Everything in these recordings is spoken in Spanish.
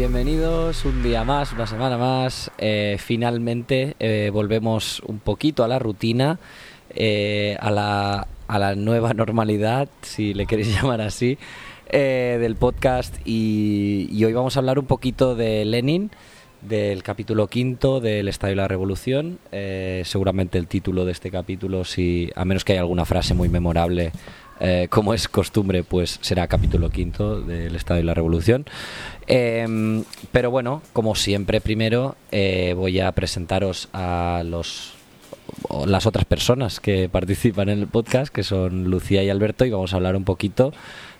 Bienvenidos un día más, una semana más. Eh, finalmente eh, volvemos un poquito a la rutina, eh, a, la, a la nueva normalidad, si le queréis llamar así, del podcast. Y, hoy vamos a hablar un poquito de Lenin, del capítulo quinto del Estadio de la Revolución. Seguramente el título de este capítulo, si a menos que haya alguna frase muy memorable, eh, como es costumbre, pues será capítulo quinto del Estado y la Revolución. Eh, pero bueno, como siempre, primero eh, voy a presentaros a los las otras personas que participan en el podcast, que son Lucía y Alberto, y vamos a hablar un poquito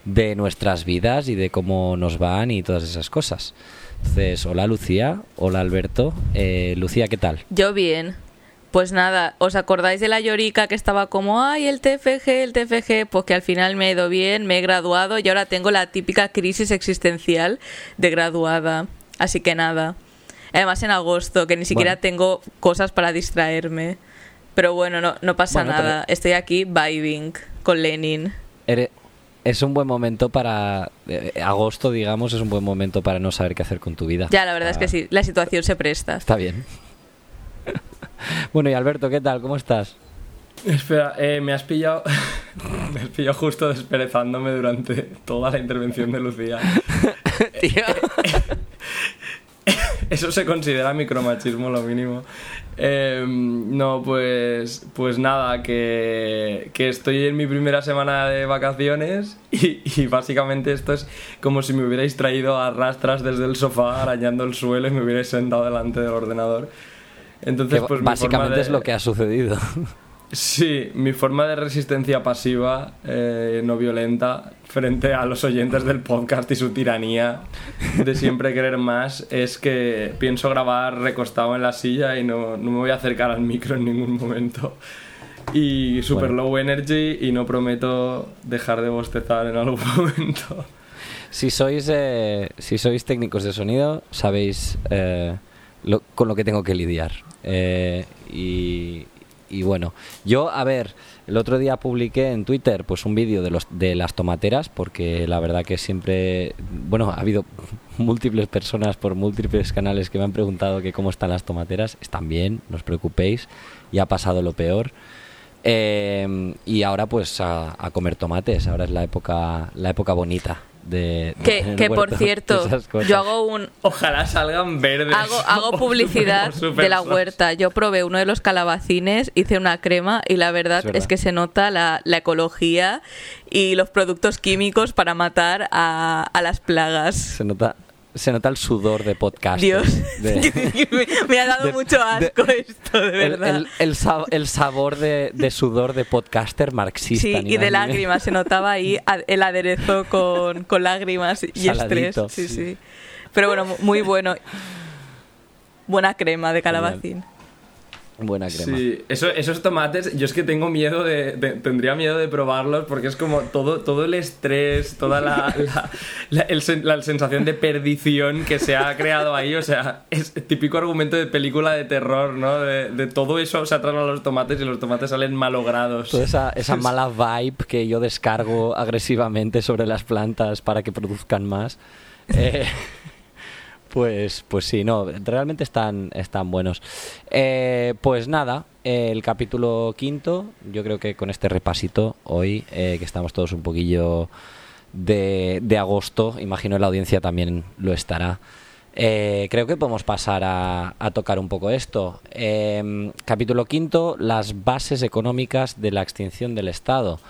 de nuestras vidas y de cómo nos van y todas esas cosas. Entonces, hola Lucía, hola Alberto. Eh, Lucía, ¿qué tal? Yo bien. Pues nada, ¿os acordáis de la llorica que estaba como, ay, el TFG, el TFG? Pues que al final me he ido bien, me he graduado y ahora tengo la típica crisis existencial de graduada. Así que nada. Además en agosto, que ni siquiera Bueno. tengo cosas para distraerme. Pero bueno, no, no pasa Bueno, nada. Estoy aquí vibing con Lenin. Es un buen momento para... eh, agosto, digamos, es un buen momento para no saber qué hacer con tu vida. Ya, la verdad es Ah, que sí, la situación se presta. Está bien. bueno, y Alberto, ¿qué tal? ¿Cómo estás? Espera, eh, me has pillado. me has pillado justo desperezándome durante toda la intervención de Lucía. Tío. Eso se considera micromachismo, lo mínimo. Eh, no, pues. Pues nada, que, que estoy en mi primera semana de vacaciones y, y básicamente esto es como si me hubierais traído a rastras desde el sofá arañando el suelo y me hubierais sentado delante del ordenador. Entonces, Que pues básicamente de- es lo que ha sucedido. Sí, mi forma de resistencia pasiva, eh, no violenta, frente a los oyentes del podcast y su tiranía de siempre querer más, es que pienso grabar recostado en la silla y no, no me voy a acercar al micro en ningún momento. Y super Bueno. low energy y no prometo dejar de bostezar en algún momento. si sois eh, si sois técnicos de sonido, sabéis eh, lo- con lo que tengo que lidiar. Eh, y, bueno, yo, a ver, el otro día publiqué en Twitter pues un vídeo de, los, de las tomateras, porque la verdad que siempre, bueno, ha habido múltiples personas por múltiples canales que me han preguntado que cómo están las tomateras. Están bien, no os preocupéis, ya ha pasado lo peor. Eh, y ahora pues a, a comer tomates, ahora es la época, la época bonita de... Que, que por cierto, yo hago un, Ojalá salgan verdes. Hago, publicidad de la huerta. Yo probé uno de los calabacines, hice una crema y la verdad Es es, verdad. que se nota la, la ecología y los productos químicos para matar a, a las plagas. Se nota, se nota el sudor de podcast. Dios, de- me, me ha dado de- mucho asco esto, de verdad. el- el sa- el sabor de, de sudor de podcaster marxista. Sí, y de lágrimas, se notaba ahí el aderezo con, con lágrimas y Saladito, estrés. Sí, sí. sí. Pero bueno, mu- muy bueno. Buena crema de calabacín. Buena crema. Sí, eso, esos tomates, yo es que tengo miedo de, de- tendría miedo de probarlos porque es como todo, todo el estrés, toda la, la, la- el la sensación de perdición que se ha creado ahí, o sea, es típico argumento de película de terror, ¿no? De, de todo eso se atraen a los tomates y los tomates salen malogrados. Toda esa, esa mala vibe que yo descargo agresivamente sobre las plantas para que produzcan más. eh, pues, pues sí, no, realmente están, están buenos. Eh, pues nada, el capítulo quinto, yo creo que con este repasito hoy, eh, que estamos todos un poquillo de, de agosto, imagino la audiencia también lo estará. Eh, creo que podemos pasar a, a tocar un poco esto. Eh, capítulo quinto, las bases económicas de la extinción del Estado.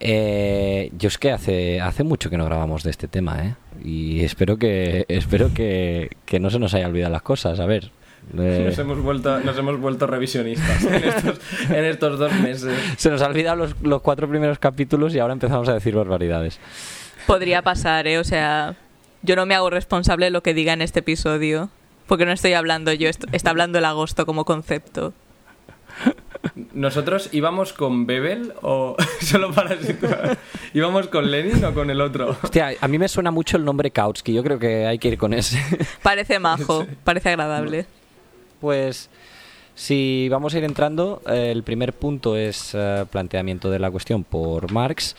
Eh, yo es que hace, hace mucho que no grabamos de este tema, ¿eh? Y espero que espero que, que no se nos haya olvidado las cosas. A ver. eh, Nos hemos vuelto, nos hemos vuelto revisionistas en estos, en estos dos meses. se nos han olvidado los, los cuatro primeros capítulos y ahora empezamos a decir barbaridades. Podría pasar, ¿eh? O sea, yo no me hago responsable de lo que diga en este episodio. Porque no estoy hablando yo, est- está hablando el agosto como concepto. ¿Nosotros íbamos con Bebel o solo para situar? ¿Íbamos con Lenin o con el otro? Hostia, a mí me suena mucho el nombre Kautsky. Yo creo que hay que ir con ese. Parece majo, parece agradable. Pues si vamos a ir entrando, eh, el primer punto es eh, planteamiento de la cuestión por Marx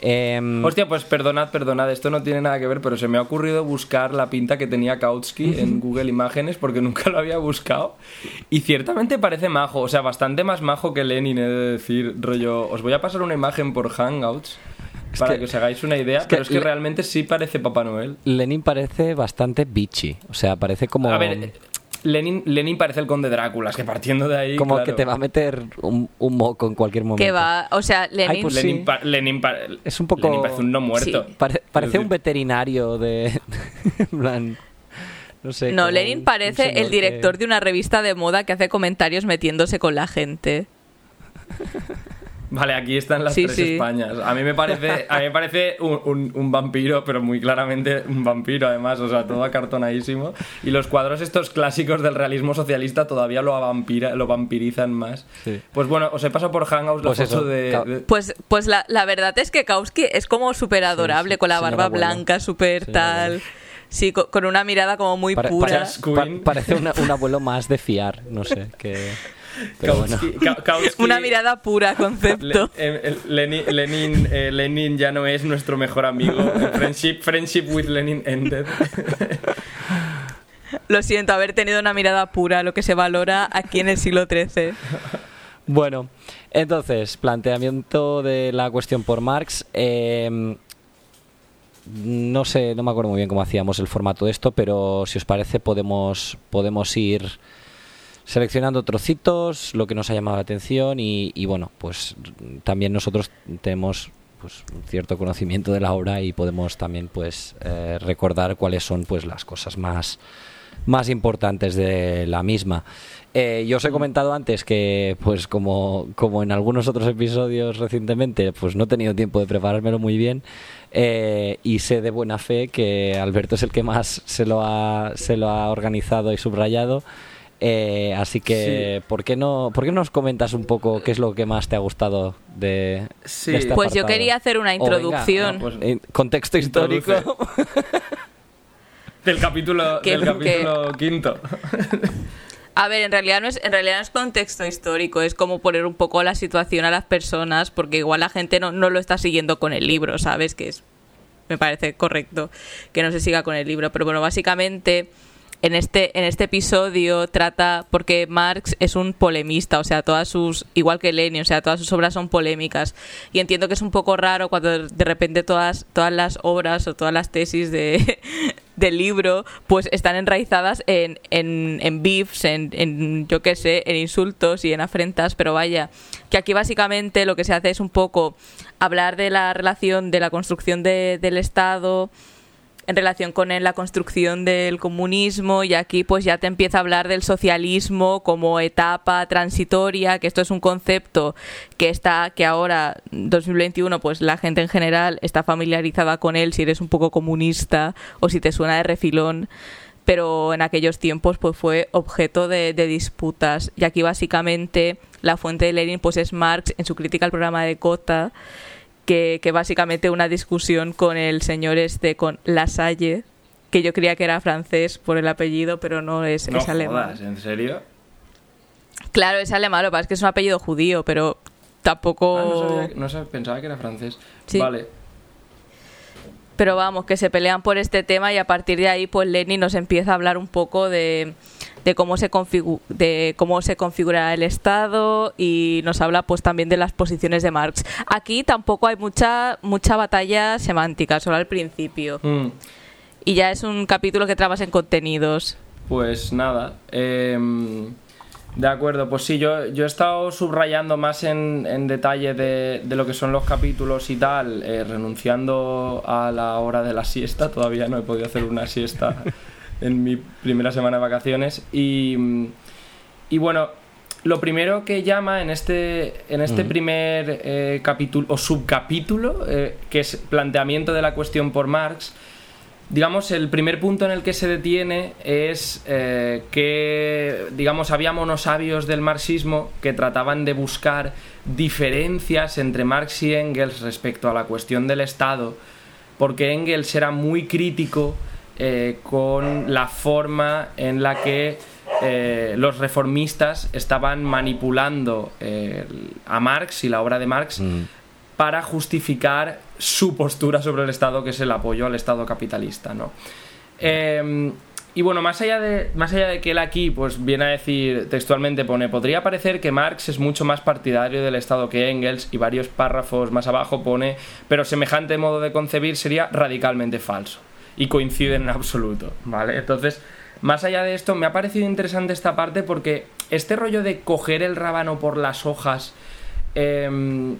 Em, Hostia, pues perdonad, perdonad, esto no tiene nada que ver, pero se me ha ocurrido buscar la pinta que tenía Kautsky en Google Imágenes porque nunca lo había buscado. Y ciertamente parece majo, o sea, bastante más majo que Lenin, he de decir, rollo. Os voy a pasar una imagen por Hangouts para que, que- os hagáis una idea, pero es que realmente sí parece Papá Noel. Lenin parece bastante bitchy. O sea, parece como. A ver, Lenin, Lenin parece el conde Drácula, es que partiendo de ahí. como claro. que te va a meter un, un moco en cualquier momento. Que va, o sea, Lenin, pues Lenin, sí. pa- Lenin pa- Es un poco- Lenin parece un no muerto. Sí. Pare- parece un veterinario de. plan. No sé. no, Lenin parece el director que- de una revista de moda que hace comentarios metiéndose con la gente. Vale, aquí están las Sí, tres sí. Españas. A mí me parece, a mí me parece un, un- un vampiro, pero muy claramente un vampiro, además, o sea, todo acartonadísimo. Y los cuadros estos clásicos del realismo socialista todavía lo, avampira- lo vampirizan más. Sí. Pues bueno, os he pasado por Hangouts la Pues foto eso, de, Pues, pues la, la verdad es que Kautsky es como súper adorable, Sí, sí, con la barba blanca, súper tal. Sí, co- con, una mirada como muy Pare- pura. pa- parece una- un abuelo más de fiar, no sé. Que, bueno. Kautsky- Una mirada pura, concepto. eh, Lenin, Lenin, eh, Lenin ya no es nuestro mejor amigo. Friendship, friendship with Lenin ended. Lo siento, haber tenido una mirada pura, lo que se valora aquí en el siglo XIII. Bueno, entonces, planteamiento de la cuestión por Marx. eh, no sé, no me acuerdo muy bien cómo hacíamos el formato de esto, pero si os parece podemos, podemos ir seleccionando trocitos, lo que nos ha llamado la atención y, y bueno, pues también nosotros tenemos pues un cierto conocimiento de la obra y podemos también pues eh, recordar cuáles son pues las cosas más más importantes de la misma. Eh, yo os he comentado antes que, pues como, como en algunos otros episodios recientemente, pues no he tenido tiempo de preparármelo muy bien eh, y sé de buena fe que Alberto es el que más se lo ha, se lo ha organizado y subrayado. Eh, así que, ¿por, qué no, ¿por qué no nos comentas un poco qué es lo que más te ha gustado de, Sí. de este Pues yo quería hacer una venga, introducción. no, pues- en contexto histórico. Del capítulo, Que- del capítulo quinto. A ver, en realidad no es, en realidad no es contexto histórico, es como poner un poco la situación a las personas, porque igual la gente no, no lo está siguiendo con el libro, ¿sabes? Que es me parece correcto que no se siga con el libro. Pero bueno, básicamente en este, en este episodio trata, porque Marx es un polemista, o sea, todas sus, igual que Lenin, o sea, todas sus obras son polémicas. Y entiendo que es un poco raro cuando de repente todas, todas las obras o todas las tesis de, del libro, pues están enraizadas en, en, en beefs, en, en, yo qué sé, en insultos y en afrentas, pero vaya, que aquí básicamente lo que se hace es un poco hablar de la relación de la construcción de- del Estado en relación con la construcción del comunismo y aquí pues ya te empieza a hablar del socialismo como etapa transitoria, que esto es un concepto que está que ahora 2021 pues la gente en general está familiarizada con él si eres un poco comunista o si te suena de refilón pero en aquellos tiempos pues fue objeto de, disputas. Y aquí básicamente la fuente de Lenin pues es Marx en su crítica al programa de Cota que, que básicamente una discusión con el señor este, con Lasalle, que yo creía que era francés por el apellido, pero no es, No es alemán. jodas, ¿en serio? Claro, es alemán, lo que pasa es que es un apellido judío, pero tampoco... Ah, no, sabía- no pensaba que era francés. Sí. Vale. Pero vamos, que se pelean por este tema y a partir de ahí pues Lenin nos empieza a hablar un poco de, de cómo se configu- de cómo se configura el Estado y nos habla pues también de las posiciones de Marx. Aquí tampoco hay mucha mucha batalla semántica, solo al principio. Mm, Y ya es un capítulo que trabas en contenidos. Pues nada. em, de acuerdo, pues sí, yo, yo he estado subrayando más en, en detalle de, de lo que son los capítulos y tal, eh, renunciando a la hora de la siesta. Todavía no he podido hacer una siesta en mi primera semana de vacaciones. Y, y bueno, lo primero que llama en este, en este primer eh, capítulo o subcapítulo, eh, que es planteamiento de la cuestión por Marx, digamos, el primer punto en el que se detiene es eh, que, digamos, había monosabios del marxismo que trataban de buscar diferencias entre Marx y Engels respecto a la cuestión del Estado, porque Engels era muy crítico eh, con la forma en la que eh, los reformistas estaban manipulando a Marx y la obra de Marx Mm. Para justificar su postura sobre el Estado, que es el apoyo al Estado capitalista, ¿no? Em, y bueno, más allá, de, más allá de que él aquí pues, viene a decir textualmente, pone, podría parecer que Marx es mucho más partidario del Estado que Engels, y varios párrafos más abajo pone, pero semejante modo de concebir sería radicalmente falso. Y coinciden en absoluto, ¿vale? Entonces, más allá de esto, me ha parecido interesante esta parte porque este rollo de coger el rábano por las hojas Em,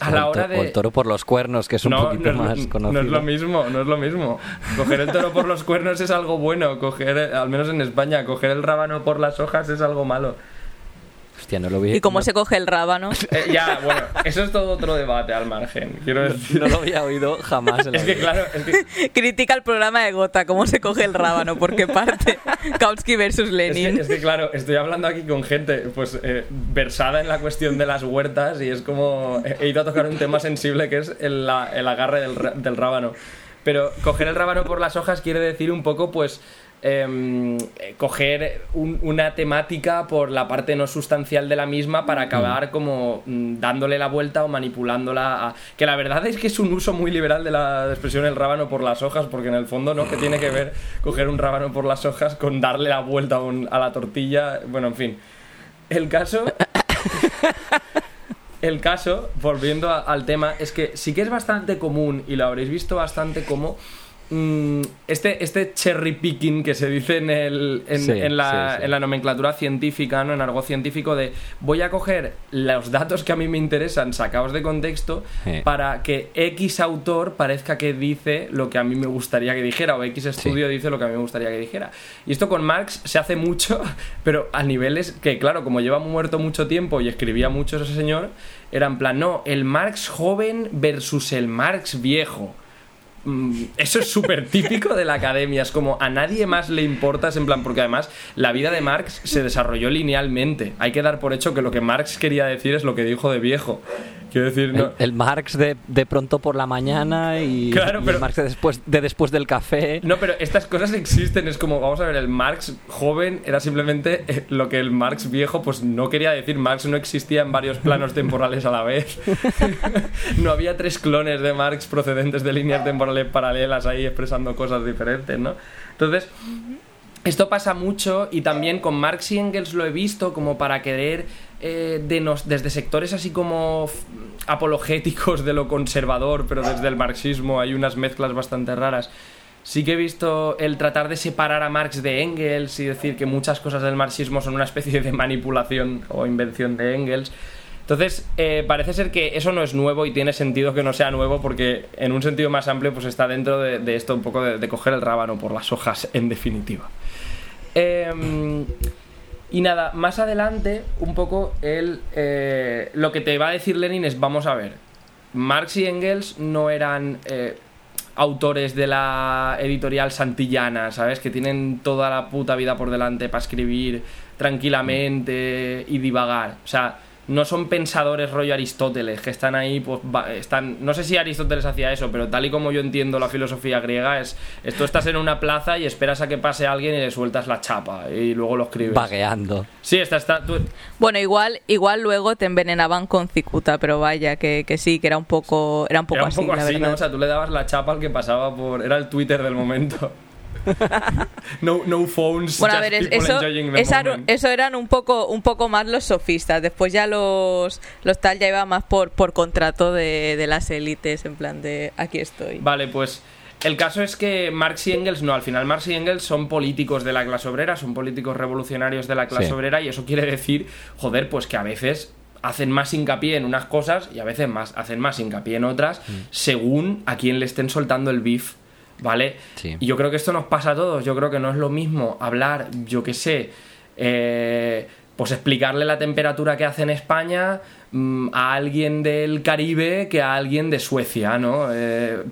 a la hora de... O el toro por los cuernos, que es un poquito más conocido. No es lo mismo, no es lo mismo. Coger el toro por los cuernos es algo bueno, coger, al menos en España, coger el rábano por las hojas es algo malo. ¿Y cómo se coge el rábano? Eh, ya, bueno, eso es todo otro debate al margen. Quiero decir. No, lo había oído jamás. es que, claro. Critica el programa de Gota, cómo se coge el rábano, porque parte Kautsky versus Lenin. Es que, claro, estoy hablando aquí con gente pues eh, versada en la cuestión de las huertas y es como. He ido a tocar un tema sensible que es el, el agarre del, del rábano. Pero coger el rábano por las hojas quiere decir un poco, pues Em, coger una temática por la parte no sustancial de la misma para acabar como mm, dándole la vuelta o manipulándola. Que la verdad es que es un uso muy liberal de la expresión el rábano por las hojas, porque en el fondo, ¿no? Que tiene que ver coger un rábano por las hojas con darle la vuelta a, la tortilla. Bueno, en fin. El caso. El caso, volviendo al tema, es que sí que es bastante común, y lo habréis visto bastante como este, este cherry picking que se dice en, el, en, la, en, la, nomenclatura científica, ¿no? en algo científico, de voy a coger los datos que a mí me interesan sacados de contexto para que X autor parezca que dice lo que a mí me gustaría que dijera o X estudio dice lo que a mí me gustaría que dijera. Y esto con Marx se hace mucho, pero a niveles que, claro, como lleva muerto mucho tiempo y escribía mucho ese señor, era en plan, no, el Marx joven versus el Marx viejo. Mm, eso es súper típico de la academia. Es como a nadie más le importa, en plan, porque además la vida de Marx se desarrolló linealmente. Hay que dar por hecho que lo que Marx quería decir es lo que dijo de viejo. Quiero decir, el, Marx de, de, pronto por la mañana y, el Marx de después, de después del café. No, pero estas cosas existen. Es como, vamos a ver, el Marx joven era simplemente eh, lo que el Marx viejo pues no quería decir. Marx no existía en varios planos temporales a la vez. no había tres clones de Marx procedentes de líneas temporales paralelas ahí expresando cosas diferentes, ¿no? Entonces... Esto pasa mucho y también con Marx y Engels lo he visto como para querer eh, desde sectores así como apologéticos de lo conservador, pero desde el marxismo hay unas mezclas bastante raras. Sí que he visto el tratar de separar a Marx de Engels y decir que muchas cosas del marxismo son una especie de manipulación o invención de Engels. Entonces, eh, parece ser que eso no es nuevo y tiene sentido que no sea nuevo porque en un sentido más amplio pues está dentro de, esto un poco de, coger el rábano por las hojas en definitiva. Eh, y nada, más adelante, un poco el, eh, lo que te va a decir Lenin es, vamos a ver, Marx y Engels no eran eh, autores de la editorial santillana, ¿sabes? Que tienen toda la puta vida por delante para escribir tranquilamente y divagar. O sea, no son pensadores rollo Aristóteles, que están ahí, pues están. No sé si Aristóteles hacía eso, pero tal y como yo entiendo la filosofía griega, es. Tú estás en una plaza y esperas a que pase alguien y le sueltas la chapa y luego lo escribes. Vagueando. Sí, está. está Bueno, igual, igual luego te envenenaban con cicuta, pero vaya, que, sí, que era un poco. Era un poco así. ¿no? O sea, tú le dabas la chapa al que pasaba por. Era el Twitter del momento. No, no phones. Bueno, a ver, eso, eso eran un poco, un poco más los sofistas. Después ya los, los tal ya iba más por, por contrato de, de las élites, en plan de aquí estoy. Vale, pues. El caso es que Marx y Engels, no, al final Marx y Engels son políticos de la clase obrera, son políticos revolucionarios de la clase obrera y eso quiere decir, joder, pues que a veces hacen más hincapié en unas cosas y a veces más hacen más hincapié en otras mm. según a quién le estén soltando el beef ¿vale? Y yo creo que esto nos pasa a todos. Yo creo que no es lo mismo hablar, yo qué sé, eh, pues explicarle la temperatura que hace en España a alguien del Caribe que a alguien de Suecia, ¿no? Eh,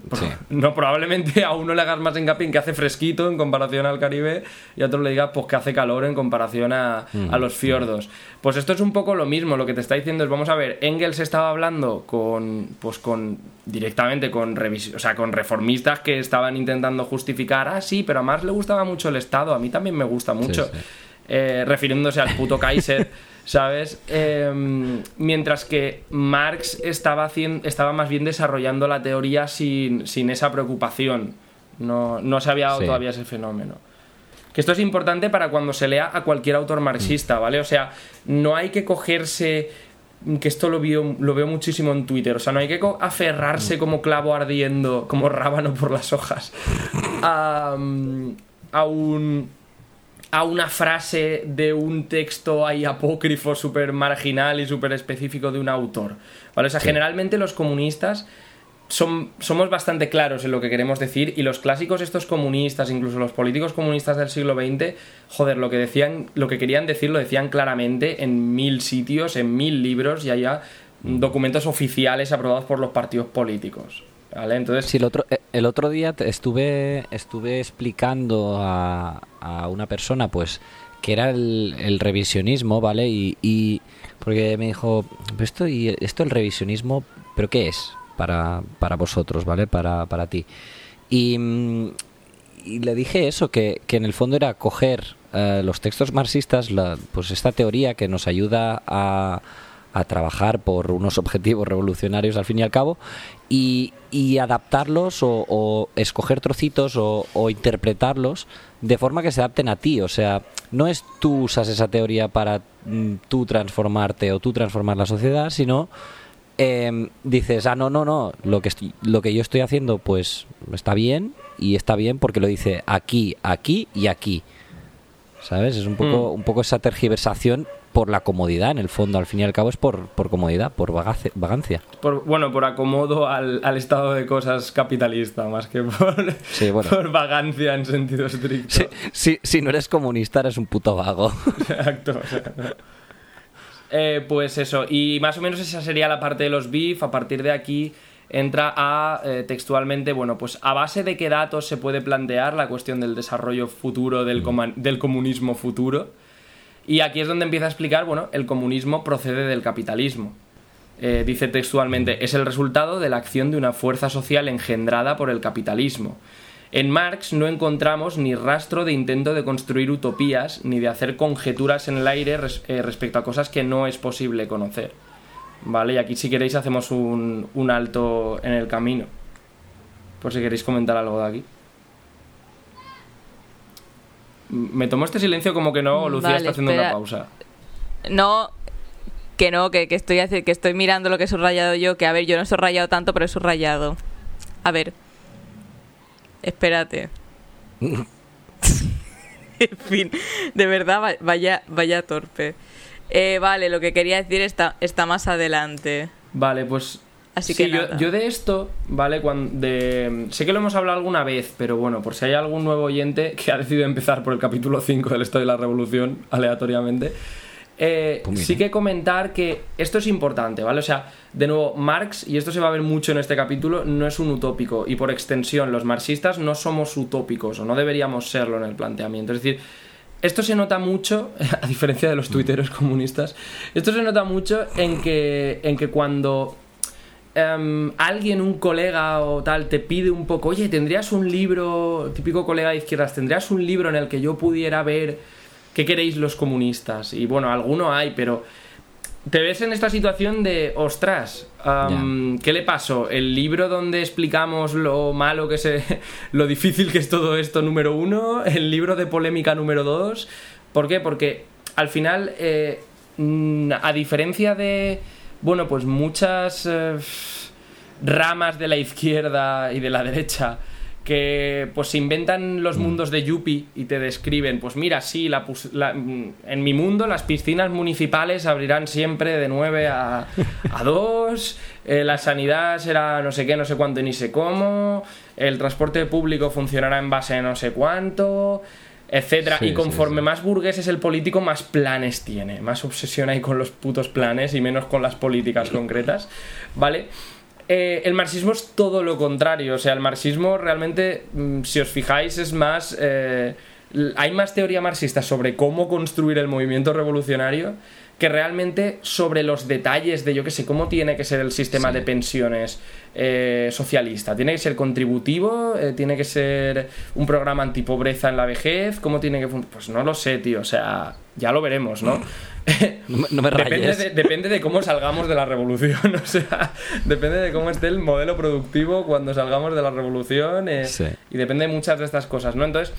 no probablemente a uno le hagas más hincapié en que hace fresquito en comparación al Caribe y a otro le digas pues que hace calor en comparación a, los fiordos. Pues esto es un poco lo mismo, lo que te está diciendo es, vamos a ver, Engels estaba hablando con, pues con, directamente con, o sea, con reformistas que estaban intentando justificar, ah, sí, pero a más le gustaba mucho el Estado, a mí también me gusta mucho. Eh, refiriéndose al puto Kaiser, ¿sabes? Em, mientras que Marx estaba, haciendo, estaba más bien desarrollando la teoría sin, sin esa preocupación. No, no se había dado Sí. todavía ese fenómeno. Que esto es importante para cuando se lea a cualquier autor marxista, ¿vale? O sea, no hay que cogerse. Que esto lo veo, lo veo muchísimo en Twitter. O sea, no hay que aferrarse como clavo ardiendo, como rábano por las hojas, a, mm, a un a una frase de un texto ahí apócrifo súper marginal y súper específico de un autor. ¿Vale? O sea, Sí. generalmente los comunistas son, somos bastante claros en lo que queremos decir y los clásicos estos comunistas, incluso los políticos comunistas del siglo XX, joder, lo que decían, lo que querían decir lo decían claramente en mil sitios, en mil libros y haya documentos oficiales aprobados por los partidos políticos. ¿Vale? Entonces, Sí, el otro, eh, el otro día estuve, estuve explicando a, a una persona, pues, que era el, el revisionismo, ¿vale? Y, y porque me dijo, "Pero esto, y esto el revisionismo, ¿pero qué es para, para vosotros, ¿vale? Para, para ti. Y, mm, y le dije eso, que, que en el fondo era coger eh, los textos marxistas, la- pues esta teoría que nos ayuda a, a trabajar por unos objetivos revolucionarios al fin y al cabo y, y adaptarlos o, o escoger trocitos o, o interpretarlos de forma que se adapten a ti. O sea, no es tú usas esa teoría para mm, tú transformarte o tú transformar la sociedad, sino em, dices, ah, no, no, no, lo que, estoy- lo que yo estoy haciendo pues está bien y está bien porque lo dice aquí, aquí y aquí. ¿Sabes? Es un poco, un poco esa tergiversación por la comodidad, en el fondo, al fin y al cabo es por, por comodidad, por vagace- vagancia. por, bueno, por acomodo al, al estado de cosas capitalista, más que por, Sí, bueno. por vagancia en sentido estricto. Si, si, si no eres comunista, eres un puto vago. Exacto. o sea, eh, pues eso, y más o menos esa sería la parte de los BIF. A partir de aquí entra a eh, textualmente, bueno, pues a base de qué datos se puede plantear la cuestión del desarrollo futuro del, coma- del comunismo futuro. Y aquí es donde empieza a explicar, bueno, el comunismo procede del capitalismo. Eh, dice textualmente, es el resultado de la acción de una fuerza social engendrada por el capitalismo. En Marx no encontramos ni rastro de intento de construir utopías ni de hacer conjeturas en el aire eh, respecto a cosas que no es posible conocer. Vale, y aquí si queréis hacemos un, un alto en el camino. Por si queréis comentar algo de aquí. Me tomo este silencio como que no, o Lucía Vale, está haciendo una pausa. No, que no, que, que estoy que estoy mirando lo que he subrayado yo, que a ver, yo no he subrayado tanto, pero he subrayado. A ver. Espérate. en fin, de verdad, va- vaya, vaya torpe. Eh, vale, lo que quería decir está, está más adelante. Vale, pues. Así sí, que yo, nada. yo de esto, ¿vale? Cuando, de, sé que lo hemos hablado alguna vez, pero bueno, por si hay algún nuevo oyente que ha decidido empezar por el capítulo 5 del Esto de la Revolución, aleatoriamente, eh, Pues sí que comentar que esto es importante, ¿vale? O sea, de nuevo, Marx, y esto se va a ver mucho en este capítulo, no es un utópico, y por extensión, los marxistas no somos utópicos, o no deberíamos serlo en el planteamiento. Es decir, esto se nota mucho, a diferencia de los tuiteros comunistas, esto se nota mucho en que, en que cuando em, alguien, un colega o tal, te pide un poco, oye, ¿tendrías un libro, típico colega de izquierdas, ¿tendrías un libro en el que yo pudiera ver qué queréis los comunistas? Y bueno, alguno hay, pero te ves en esta situación de, ostras, am, ¿qué le pasó? ¿El libro donde explicamos lo malo que se... lo difícil que es todo esto número uno? ¿El libro de polémica número dos? ¿Por qué? Porque al final, eh, mm, a diferencia de, bueno, pues muchas eh, ramas de la izquierda y de la derecha que pues se inventan los mundos de Yuppie y te describen, pues mira, sí, la- mm, en mi mundo las piscinas municipales abrirán siempre de 9 a, a 2, eh, la sanidad será no sé qué, no sé cuánto y ni sé cómo, el transporte público funcionará en base a no sé cuánto, etcétera. Sí, y conforme sí. más burgués es el político, más planes tiene, más obsesión hay con los putos planes y menos con las políticas concretas, ¿vale? Eh, el marxismo es todo lo contrario, o sea, el marxismo realmente, mm, si os fijáis, es más... eh, hay más teoría marxista sobre cómo construir el movimiento revolucionario que realmente sobre los detalles de, yo qué sé, cómo tiene que ser el sistema de pensiones eh, socialista. ¿Tiene que ser contributivo? Eh, ¿Tiene que ser un programa antipobreza en la vejez? ¿Cómo tiene que funcionar? Pues no lo sé, tío. O sea, ya lo veremos, ¿no? No, me depende, rayes. de, depende de cómo salgamos de la revolución. O sea, depende de cómo esté el modelo productivo cuando salgamos de la revolución. eh, Sí. Y depende de muchas de estas cosas, ¿no? Entonces,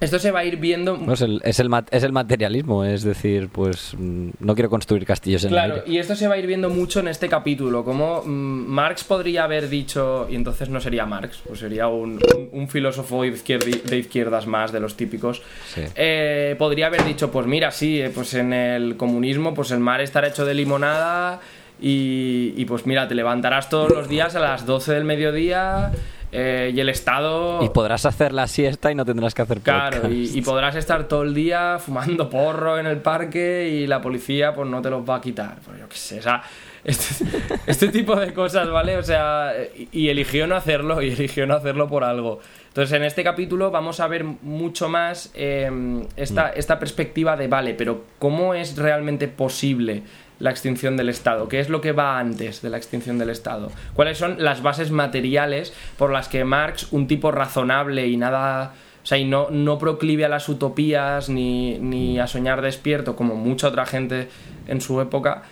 esto se va a ir viendo. No, es, el, es, el, es el materialismo, es decir, pues mm, no quiero construir castillos en el Claro, aire. y esto se va a ir viendo mucho en este capítulo, como mm, Marx podría haber dicho, y entonces no sería Marx, pues sería un, un- un filósofo de izquierdas más, de los típicos, Sí. eh, podría haber dicho, pues mira, sí, eh, pues en el comunismo, pues el mar estará hecho de limonada y, y pues mira, te levantarás todos los días a las 12 del mediodía eh, y el Estado... Y podrás hacer la siesta y no tendrás que hacer Claro, y, y podrás estar todo el día fumando porro en el parque y la policía pues no te los va a quitar. Pues yo qué sé, o sea, este, este tipo de cosas, ¿vale? O sea, y, y eligió no hacerlo y eligió no hacerlo por algo. Entonces en este capítulo vamos a ver mucho más eh, esta, esta perspectiva de, vale, pero ¿cómo es realmente posible la extinción del Estado? ¿Qué es lo que va antes de la extinción del Estado? ¿Cuáles son las bases materiales por las que Marx, un tipo razonable y nada... O sea, y no, no proclive a las utopías ni, ni a soñar despierto como mucha otra gente en su época,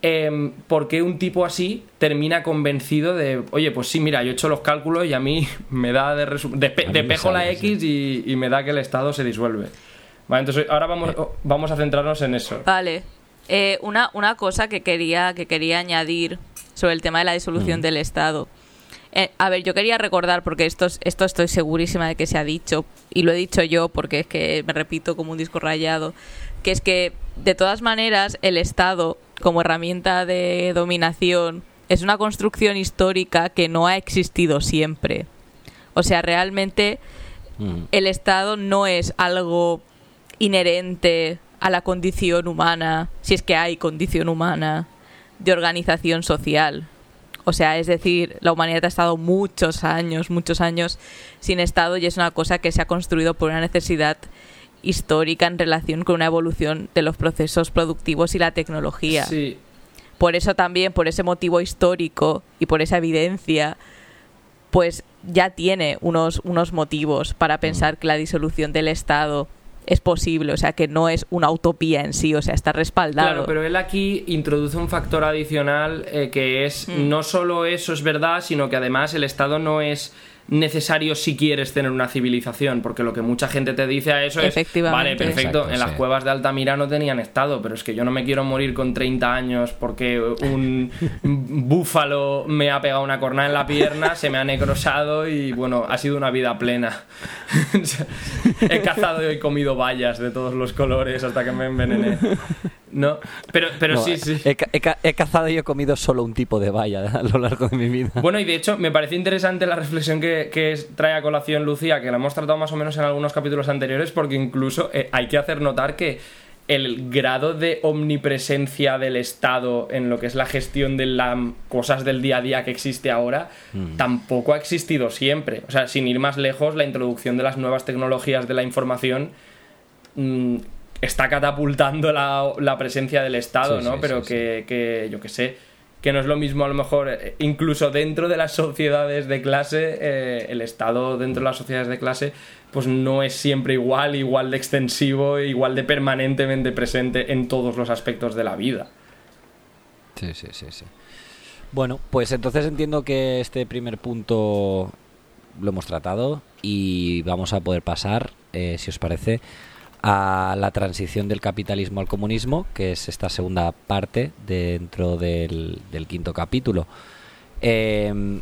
em, ¿por qué un tipo así termina convencido de, oye, pues sí, mira, yo he hecho los cálculos y a mí me da de, de, pe- de pejo la X y, y me da que el Estado se disuelve? Vale, entonces ahora vamos, Eh. vamos a centrarnos en eso. Vale. Eh, una, una cosa que quería, que quería añadir sobre el tema de la disolución Mm. del Estado. Eh, a ver, yo quería recordar, porque esto, es- esto estoy segurísima de que se ha dicho, y lo he dicho yo porque es que me repito como un disco rayado, que es que de todas maneras el Estado como herramienta de dominación es una construcción histórica que no ha existido siempre. O sea, realmente Mm. el Estado no es algo inherente a la condición humana, si es que hay condición humana, de organización social. O sea, es decir, la humanidad ha estado muchos años, muchos años sin Estado y es una cosa que se ha construido por una necesidad histórica en relación con una evolución de los procesos productivos y la tecnología. Sí, Por eso también, por ese motivo histórico y por esa evidencia, pues ya tiene unos, unos motivos para pensar que la disolución del Estado es posible, o sea, que no es una utopía en sí, o sea, está respaldado. Claro, pero él aquí introduce un factor adicional eh, que es Mm. no solo eso es verdad, sino que además el Estado no es necesario si quieres tener una civilización, porque lo que mucha gente te dice a eso es, vale, perfecto, Exacto, en las sí. cuevas de Altamira no tenían Estado, pero es que yo no me quiero morir con 30 años porque un búfalo me ha pegado una cornada en la pierna, se me ha necrosado y bueno, ha sido una vida plena. He cazado y he comido bayas de todos los colores hasta que me envenené. No, pero, pero No, sí, sí. He cazado y he comido solo un tipo de valla a lo largo de mi vida. Bueno, y de hecho, me parece interesante la reflexión que, que trae a colación Lucía, que la hemos tratado más o menos en algunos capítulos anteriores, porque incluso eh, hay que hacer notar que el grado de omnipresencia del Estado en lo que es la gestión de las cosas del día a día que existe ahora, tampoco ha existido siempre. O sea, sin ir más lejos, la introducción de las nuevas tecnologías de la información mm, está catapultando la, la presencia del Estado, Sí, ¿no? sí, Pero sí, que, que, yo que sé, que no es lo mismo a lo mejor, eh, incluso dentro de las sociedades de clase, eh, el Estado dentro de las sociedades de clase, pues no es siempre igual, igual de extensivo, igual de permanentemente presente en todos los aspectos de la vida. Sí, sí, sí, sí. Bueno, pues entonces entiendo que este primer punto lo hemos tratado y vamos a poder pasar, eh, si os parece, a la transición del capitalismo al comunismo, que es esta segunda parte dentro del, del quinto capítulo. Eh,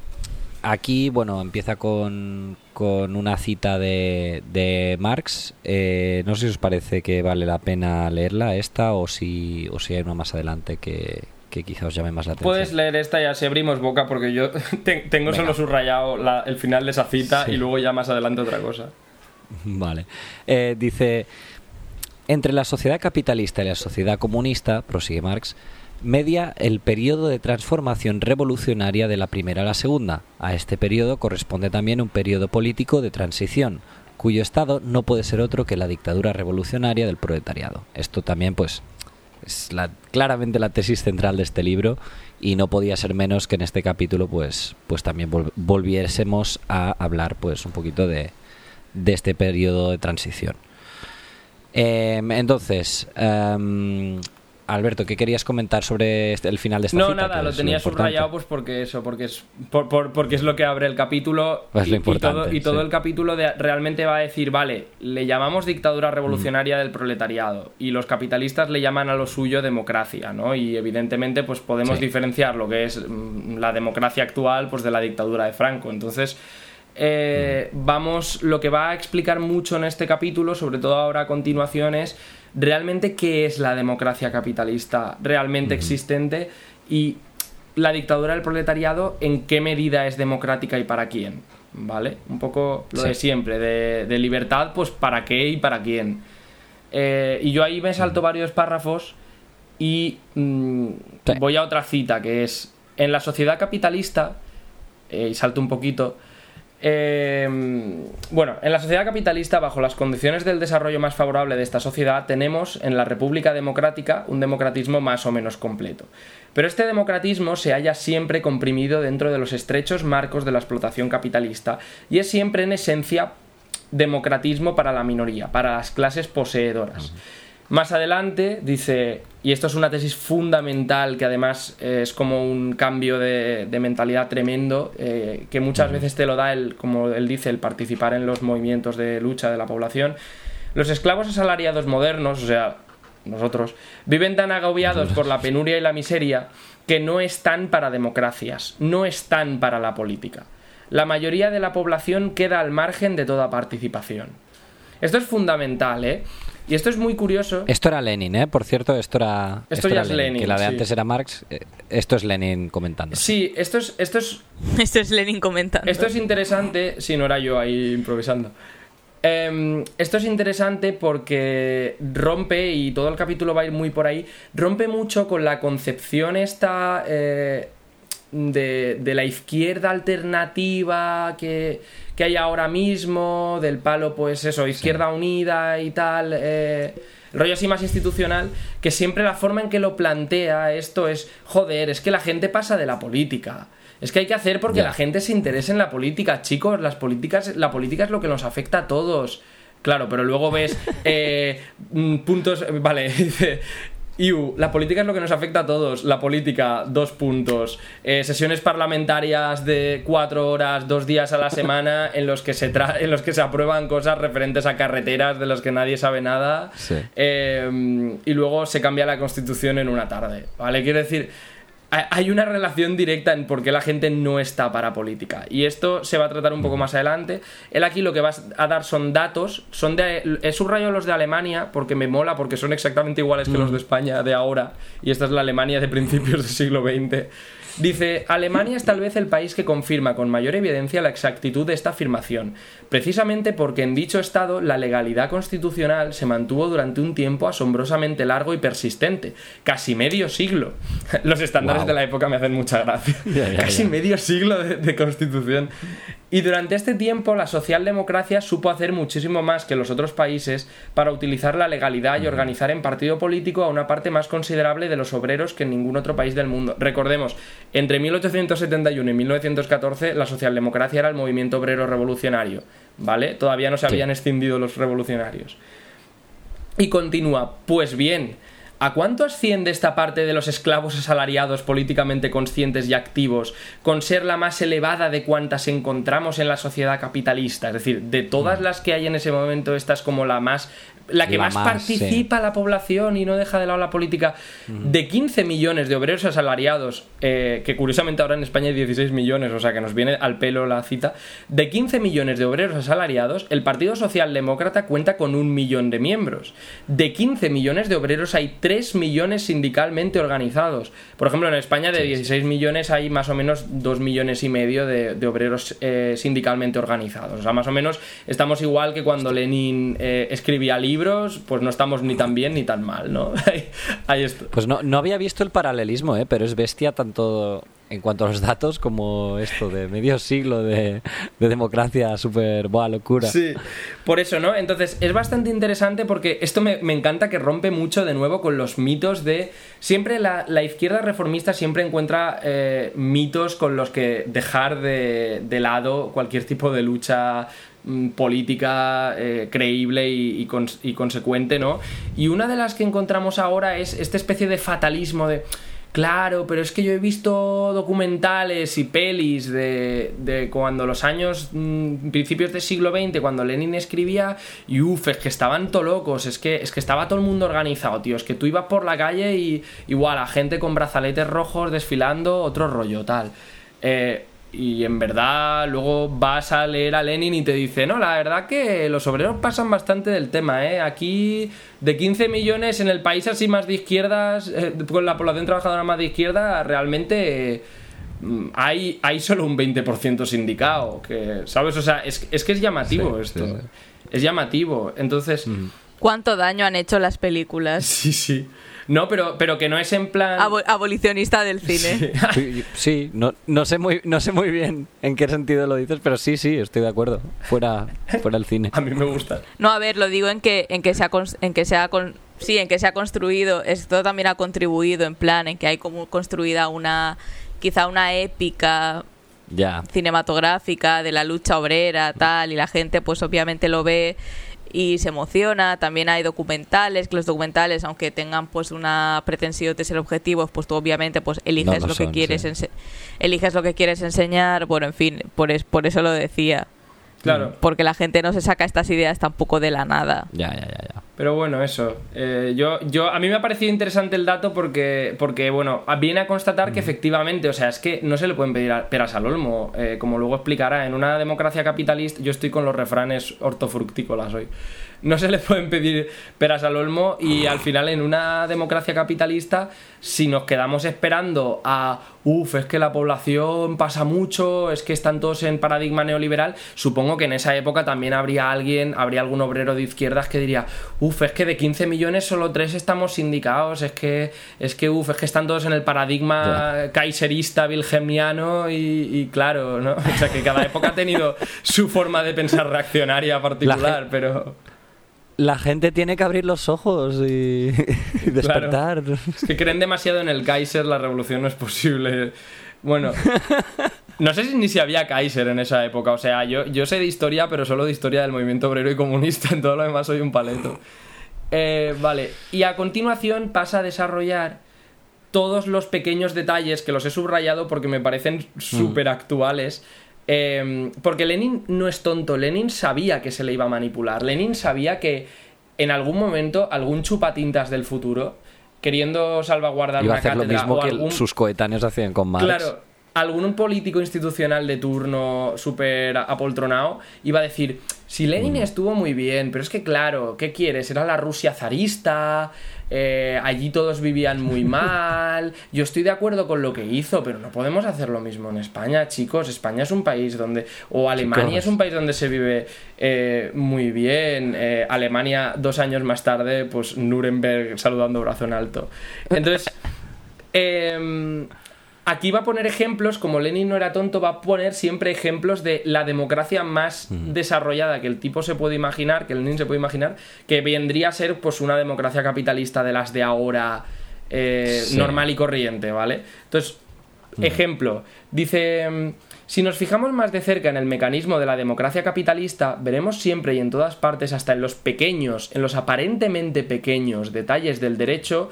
aquí, bueno, empieza con, con una cita de, de Marx. Eh, no sé si os parece que vale la pena leerla esta o si, o si hay una más adelante que, que quizá os llame más la atención. Puedes leer esta y así abrimos boca porque yo te- tengo Venga. solo subrayado la- el final de esa cita Sí. y luego ya más adelante otra cosa. Vale. Eh, dice, entre la sociedad capitalista y la sociedad comunista, prosigue Marx, media el periodo de transformación revolucionaria de la primera a la segunda. A este periodo corresponde también un periodo político de transición, cuyo estado no puede ser otro que la dictadura revolucionaria del proletariado. Esto también, pues, es la, claramente la tesis central de este libro y no podía ser menos que en este capítulo pues, pues también volviésemos a hablar pues un poquito de, de este periodo de transición. Em, entonces, em, Alberto, ¿qué querías comentar sobre este, el final de esta No, nada, lo tenía subrayado pues porque eso, porque es, porque es lo que abre el capítulo pues y, todo, y todo el capítulo realmente va a decir, vale, le llamamos dictadura revolucionaria del proletariado y los capitalistas le llaman a lo suyo democracia, ¿no? Y evidentemente pues podemos diferenciar lo que es mm, la democracia actual pues de la dictadura de Franco. Entonces... Eh, vamos, lo que va a explicar mucho en este capítulo, sobre todo ahora a continuación, es realmente qué es la democracia capitalista realmente existente y la dictadura del proletariado en qué medida es democrática y para quién. ¿Vale? Un poco lo de siempre, de, libertad, pues para qué y para quién. Eh, y yo ahí me salto varios párrafos y mm, voy a otra cita que es en la sociedad capitalista, eh, y salto un poquito, eh, bueno, en la sociedad capitalista, bajo las condiciones del desarrollo más favorable de esta sociedad, tenemos en la República Democrática un democratismo más o menos completo. Pero este democratismo se halla siempre comprimido dentro de los estrechos marcos de la explotación capitalista y es siempre en esencia democratismo para la minoría, para las clases poseedoras. Más adelante dice, y esto es una tesis fundamental que además es como un cambio de, mentalidad tremendo, eh, que muchas veces te lo da, el, como él dice, el participar en los movimientos de lucha de la población. Los esclavos asalariados modernos, o sea, nosotros, viven tan agobiados por la penuria y la miseria que no están para democracias, no están para la política. La mayoría de la población queda al margen de toda participación. Esto es fundamental, ¿eh? Y esto es muy curioso. Esto era Lenin, ¿eh? Por cierto, esto era. Esto, ya es Lenin, Que la de antes era Marx. Eh, esto es Lenin comentando. Sí, esto es. Esto es, esto es Lenin comentando. Esto es interesante. Si no era yo ahí improvisando. Em, esto es interesante porque rompe, y todo el capítulo va a ir muy por ahí, rompe mucho con la concepción esta eh, de, de la izquierda alternativa que que hay ahora mismo, del palo, pues eso, Izquierda Unida y tal, eh, rollo así más institucional, que siempre la forma en que lo plantea esto es, joder, es que la gente pasa de la política. Es que hay que hacer porque la gente se interese en la política, chicos, las políticas, la política es lo que nos afecta a todos. Claro, pero luego ves eh, mm, puntos, vale, dice, IU, la política es lo que nos afecta a todos. La política, dos puntos. Eh, sesiones parlamentarias de cuatro horas, dos días a la semana, en los que se, en los que se aprueban cosas referentes a carreteras de las que nadie sabe nada. Eh, y luego se cambia la constitución en una tarde. ¿Vale? Quiero decir, hay una relación directa en por qué la gente no está para política. Y esto se va a tratar un poco más adelante. Él aquí lo que va a dar son datos. Son de, he subrayado los de Alemania porque me mola, porque son exactamente iguales que los de España de ahora. Y esta es la Alemania de principios del siglo XX. Dice, Alemania es tal vez el país que confirma con mayor evidencia la exactitud de esta afirmación, precisamente porque en dicho estado la legalidad constitucional se mantuvo durante un tiempo asombrosamente largo y persistente, casi medio siglo. Los estándares de la época me hacen mucha gracia. casi medio siglo de constitución. Y durante este tiempo la socialdemocracia supo hacer muchísimo más que los otros países para utilizar la legalidad y organizar en partido político a una parte más considerable de los obreros que en ningún otro país del mundo. Recordemos, entre 1871 y 1914 la socialdemocracia era el movimiento obrero revolucionario, ¿vale? Todavía no se habían escindido los revolucionarios. Y continúa, pues bien, ¿A cuánto asciende esta parte de los esclavos asalariados políticamente conscientes y activos con ser la más elevada de cuantas encontramos en la sociedad capitalista? Es decir, de todas mm. las que hay en ese momento, esta es como la más la que más, participa la población y no deja de lado la política, de 15 millones de obreros asalariados, eh, que curiosamente ahora en España hay 16 millones, o sea que nos viene al pelo la cita, de 15 millones de obreros asalariados, el Partido Socialdemócrata cuenta con un millón de miembros. De 15 millones de obreros hay 3 millones sindicalmente organizados. Por ejemplo, en España de 16 millones hay más o menos 2 millones y medio de, obreros eh, sindicalmente organizados. O sea, más o menos estamos igual que cuando Lenin eh, escribía libros libros, pues no estamos ni tan bien ni tan mal, ¿no? Ahí está. Pues no, no había visto el paralelismo, ¿eh? pero es bestia tanto en cuanto a los datos como esto de medio siglo de, de democracia súper, buah, locura. Sí, por eso, ¿no? Entonces es bastante interesante porque esto me, me encanta que rompe mucho de nuevo con los mitos de... Siempre la, la izquierda reformista siempre encuentra eh, mitos con los que dejar de, de lado cualquier tipo de lucha política eh, creíble y consecuente, ¿no? Y una de las que encontramos ahora es esta especie de fatalismo de... Claro, pero es que yo he visto documentales y pelis de, de cuando los años mm, principios del siglo XX, cuando Lenin escribía, y uff, es que estaban todo locos, es que, es que estaba todo el mundo organizado, tío, es que tú ibas por la calle y igual, a gente con brazaletes rojos desfilando, otro rollo, tal. Eh, y en verdad luego vas a leer a Lenin y te dice, no, la verdad que los obreros pasan bastante del tema, ¿eh? Aquí de 15 millones en el país así más de izquierdas, eh, con la población trabajadora más de izquierda, realmente... eh, mm, hay, hay solo un 20% sindicado, que, ¿sabes? O sea, es, es que es llamativo Sí, esto. sí, sí. Es llamativo. Entonces, ¿Cuánto daño han hecho las películas? sí, sí. No, pero, pero que no es en plan... Abo- abolicionista del cine. Sí, sí, no, no, sé muy, no sé muy bien en qué sentido lo dices, pero sí, sí, estoy de acuerdo. Fuera, fuera el cine. A mí me gusta. No, a ver, lo digo en que en que se ha en que se ha con- sí, en que se ha construido, esto también ha contribuido en plan en que hay como construida una quizá una épica Ya. cinematográfica de la lucha obrera, tal, y la gente pues obviamente lo ve y se emociona. También hay documentales, que los documentales, aunque tengan pues una pretensión de ser objetivos, pues tú obviamente pues eliges No lo que quieres sí. eliges lo que quieres enseñar, bueno, en fin, por, es- por eso lo decía. Claro. Porque la gente no se saca estas ideas tampoco de la nada. Ya, ya, ya, ya. Pero bueno, eso. Eh, yo, yo, a mí me ha parecido interesante el dato porque, porque bueno, viene a constatar que efectivamente, o sea, es que no se le pueden pedir a- peras al olmo. Eh, como luego explicará, en una democracia capitalista, yo estoy con los refranes hortofructícolas hoy. No se le pueden pedir peras al olmo y al final en una democracia capitalista, si nos quedamos esperando a, uff, es que la población pasa mucho, es que están todos en paradigma neoliberal, supongo que en esa época también habría alguien, habría algún obrero de izquierdas que diría, uff, es que de 15 millones solo 3 estamos sindicados, es que, es que, uff, es que están todos en el paradigma kaiserista, wilhelmiano y, y claro, ¿no? O sea, que cada época ha tenido su forma de pensar reaccionaria particular, pero... La gente tiene que abrir los ojos y, y despertar. Es que creen demasiado en el Kaiser, la revolución no es posible. Bueno, no sé si ni si había Kaiser en esa época. O sea, yo, yo sé de historia, pero solo de historia del movimiento obrero y comunista. En todo lo demás soy un paleto. Eh, vale, y a continuación pasa a desarrollar todos los pequeños detalles que los he subrayado porque me parecen súper actuales. Eh, porque Lenin no es tonto, Lenin sabía que se le iba a manipular. Lenin sabía que en algún momento algún chupatintas del futuro, queriendo salvaguardar Iba a una hacer lo cátedra mismo o que algún- sus coetáneos hacían con Marx. Claro, algún político institucional de turno súper apoltronado iba a decir, si Lenin estuvo muy bien, pero es que claro, ¿qué quieres? Era la Rusia zarista, eh, allí todos vivían muy mal, yo estoy de acuerdo con lo que hizo, pero no podemos hacer lo mismo en España, chicos, España es un país donde, o Alemania Chicos. es un país donde se vive eh, muy bien, eh, Alemania dos años más tarde, pues Nuremberg saludando brazo en alto. Entonces... Aquí va a poner ejemplos, como Lenin no era tonto, va a poner siempre ejemplos de la democracia más desarrollada que el tipo se puede imaginar, que Lenin se puede imaginar, que vendría a ser pues una democracia capitalista de las de ahora eh, Sí. normal y corriente, ¿vale? Entonces, ejemplo, dice... mm, Si nos fijamos más de cerca en el mecanismo de la democracia capitalista, veremos siempre y en todas partes, hasta en los pequeños, en los aparentemente pequeños detalles del derecho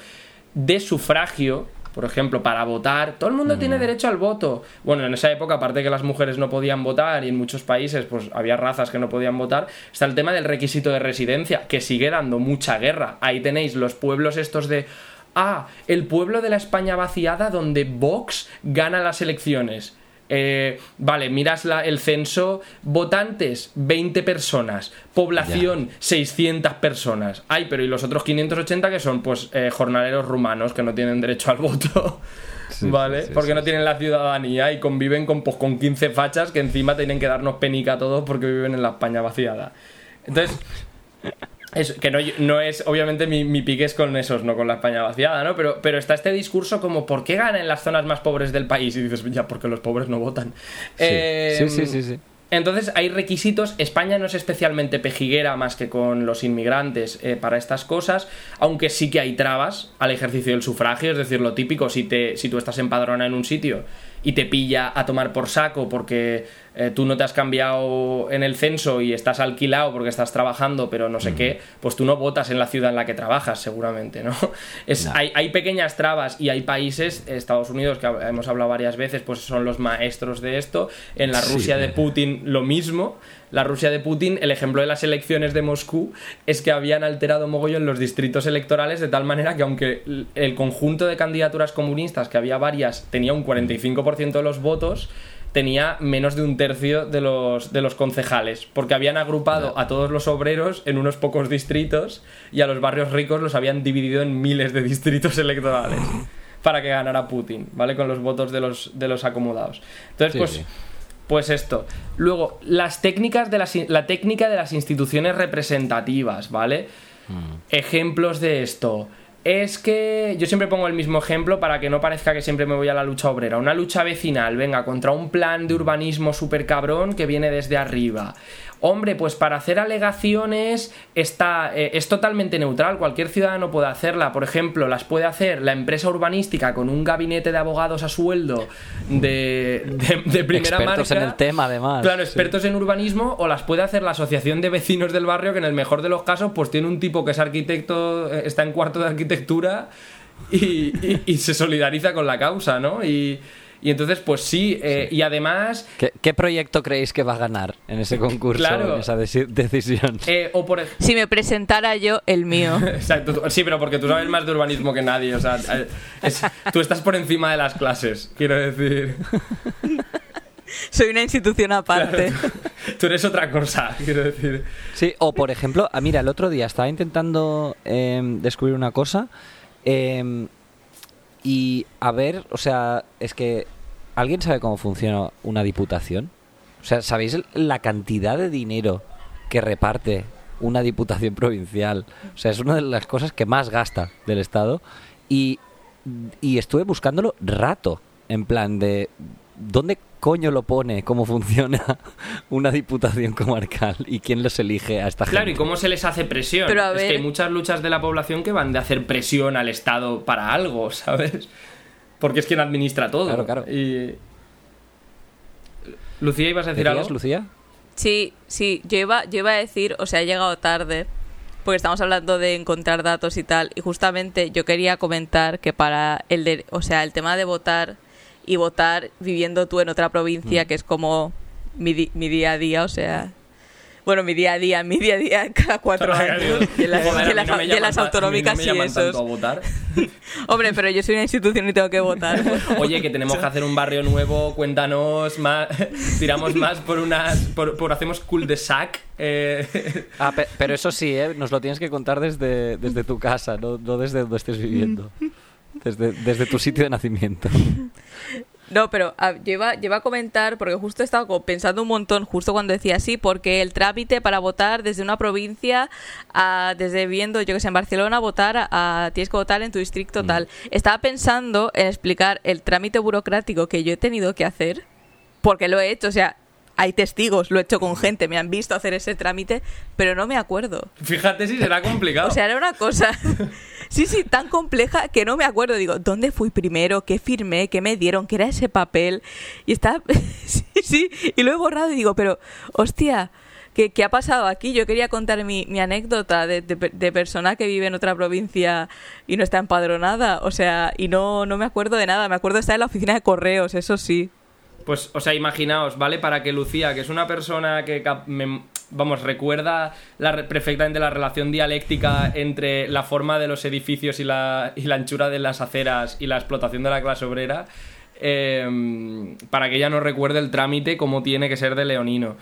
de sufragio, por ejemplo, para votar, todo el mundo tiene derecho al voto. Bueno, en esa época, aparte que las mujeres no podían votar y en muchos países pues había razas que no podían votar, está el tema del requisito de residencia, que sigue dando mucha guerra. Ahí tenéis los pueblos estos de ah, el pueblo de la España vaciada donde Vox gana las elecciones. Eh, vale, miras la- el censo, votantes, 20 personas, población, 600 personas. Ay, pero ¿y los otros 580 que son? Pues eh, jornaleros rumanos que no tienen derecho al voto. Sí, ¿Vale? sí, porque sí, no tienen la ciudadanía y conviven con, pues, con 15 fachas que encima tienen que darnos penica a todos porque viven en la España vaciada. Entonces, Es, que no, no es, obviamente mi, mi pique es con esos, no con la España vaciada, ¿no? Pero, pero está este discurso como, ¿por qué gana en las zonas más pobres del país? Y dices, ya, porque los pobres no votan. Sí, Eh, sí, sí, sí, sí. Entonces hay requisitos. España no es especialmente pejiguera más que con los inmigrantes eh, para estas cosas, aunque sí que hay trabas al ejercicio del sufragio. Es decir, lo típico, si, te, si tú estás empadrona en un sitio y te pilla a tomar por saco porque eh, tú no te has cambiado en el censo y estás alquilado porque estás trabajando, pero no sé qué, pues tú no votas en la ciudad en la que trabajas, seguramente, ¿no? Es, No. hay, hay pequeñas trabas y hay países, Estados Unidos, que hemos hablado varias veces, pues son los maestros de esto. En la Sí, Rusia de. Putin lo mismo. La Rusia de Putin, el ejemplo de las elecciones de Moscú es que habían alterado mogollón los distritos electorales de tal manera que aunque el conjunto de candidaturas comunistas, que había varias, tenía un 45% de los votos, tenía menos de un tercio de los, de los concejales, porque habían agrupado a todos los obreros en unos pocos distritos y a los barrios ricos los habían dividido en miles de distritos electorales para que ganara Putin, ¿vale? Con los votos de los, de los acomodados. Entonces, Sí, pues... sí. Pues esto. Luego, las técnicas de las, la técnica de las instituciones representativas, ¿vale? Ejemplos de esto. Es que yo siempre pongo el mismo ejemplo para que no parezca que siempre me voy a la lucha obrera. Una lucha vecinal, venga, contra un plan de urbanismo súper cabrón que viene desde arriba. Hombre, pues para hacer alegaciones está, eh, es totalmente neutral, cualquier ciudadano puede hacerla. Por ejemplo, las puede hacer la empresa urbanística con un gabinete de abogados a sueldo de, de, de primera Expertos marca. en el tema, además. Claro, Sí. expertos en urbanismo o las puede hacer la asociación de vecinos del barrio que en el mejor de los casos pues tiene un tipo que es arquitecto, eh, está en cuarto de arquitectura y, y- y se solidariza con la causa, ¿no? Y, y entonces pues sí, eh, y además... ¿Qué, qué proyecto creéis que va a ganar en ese concurso, Claro. en esa deci- decisión? eh, o por Si me presentara yo, el mío. Exacto, sí, pero porque tú sabes más de urbanismo que nadie, o sea, eh, es- tú estás por encima de las clases, quiero decir. Soy una institución aparte. Tú eres otra cosa, quiero decir. Sí, o por ejemplo, ah, mira, el otro día estaba intentando em, descubrir una cosa em, y a ver, o sea, es que ¿alguien sabe cómo funciona una diputación? O sea, ¿sabéis la cantidad de dinero que reparte una diputación provincial? O sea, es una de las cosas que más gasta del Estado y, y estuve buscándolo rato, en plan de ¿dónde coño lo pone cómo funciona una diputación comarcal y quién los elige a esta Claro, y gente? cómo se les hace presión. Pero a Es que hay muchas luchas de la población que van de hacer presión al Estado para algo, ¿sabes? Porque es quien administra todo. Claro, claro. Y... Lucía, ¿ibas a decir ¿Decías, algo? Lucía? Sí, sí, yo iba, yo iba a decir, o sea, he llegado tarde, porque estamos hablando de encontrar datos y tal, y justamente yo quería comentar que para el de, o sea, el tema de votar y votar viviendo tú en otra Mm. provincia, que es como mi, di- mi día a día, o sea, bueno, mi día a día, mi día a día cada cuatro años, de las, Joder, de las- no de no autonómicas me y tanto esos. a votar. Hombre, pero yo soy una institución y tengo que votar. Oye, que tenemos que hacer un barrio nuevo, cuéntanos más, tiramos más por unas, por, por hacemos cul de sac. Eh, Ah, pe- pero eso sí, ¿eh? nos lo tienes que contar desde, desde tu casa, no, no desde donde estés viviendo. Desde, desde tu sitio de nacimiento. No, pero a- yo, iba, yo iba a comentar, porque justo he estado como pensando un montón, justo cuando decía así, porque el trámite para votar desde una provincia, a, desde viviendo, yo que sé, en Barcelona, votar, a, tienes que votar en tu distrito tal. Estaba pensando en explicar el trámite burocrático que yo he tenido que hacer, porque lo he hecho, o sea, hay testigos, lo he hecho con gente, me han visto hacer ese trámite, pero no me acuerdo. fíjate si será complicado. O sea, era una cosa. Sí, sí, tan compleja que no me acuerdo. Digo, ¿dónde fui primero? ¿Qué firmé? ¿Qué me dieron? ¿Qué era ese papel? Y está. Sí, sí. Y lo he borrado y digo, pero, hostia. ¿Qué, qué ha pasado aquí? Yo quería contar mi, mi anécdota de, de, de persona que vive en otra provincia y no está empadronada. O sea, y no, no me acuerdo de nada. Me acuerdo de estar en la oficina de correos, eso sí. Pues, o sea, imaginaos, ¿vale? Para que Lucía, que es una persona que, vamos, recuerda la, perfectamente la relación dialéctica entre la forma de los edificios y la, y la anchura de las aceras y la explotación de la clase obrera, eh, para que ella no recuerde el trámite como tiene que ser de leonino.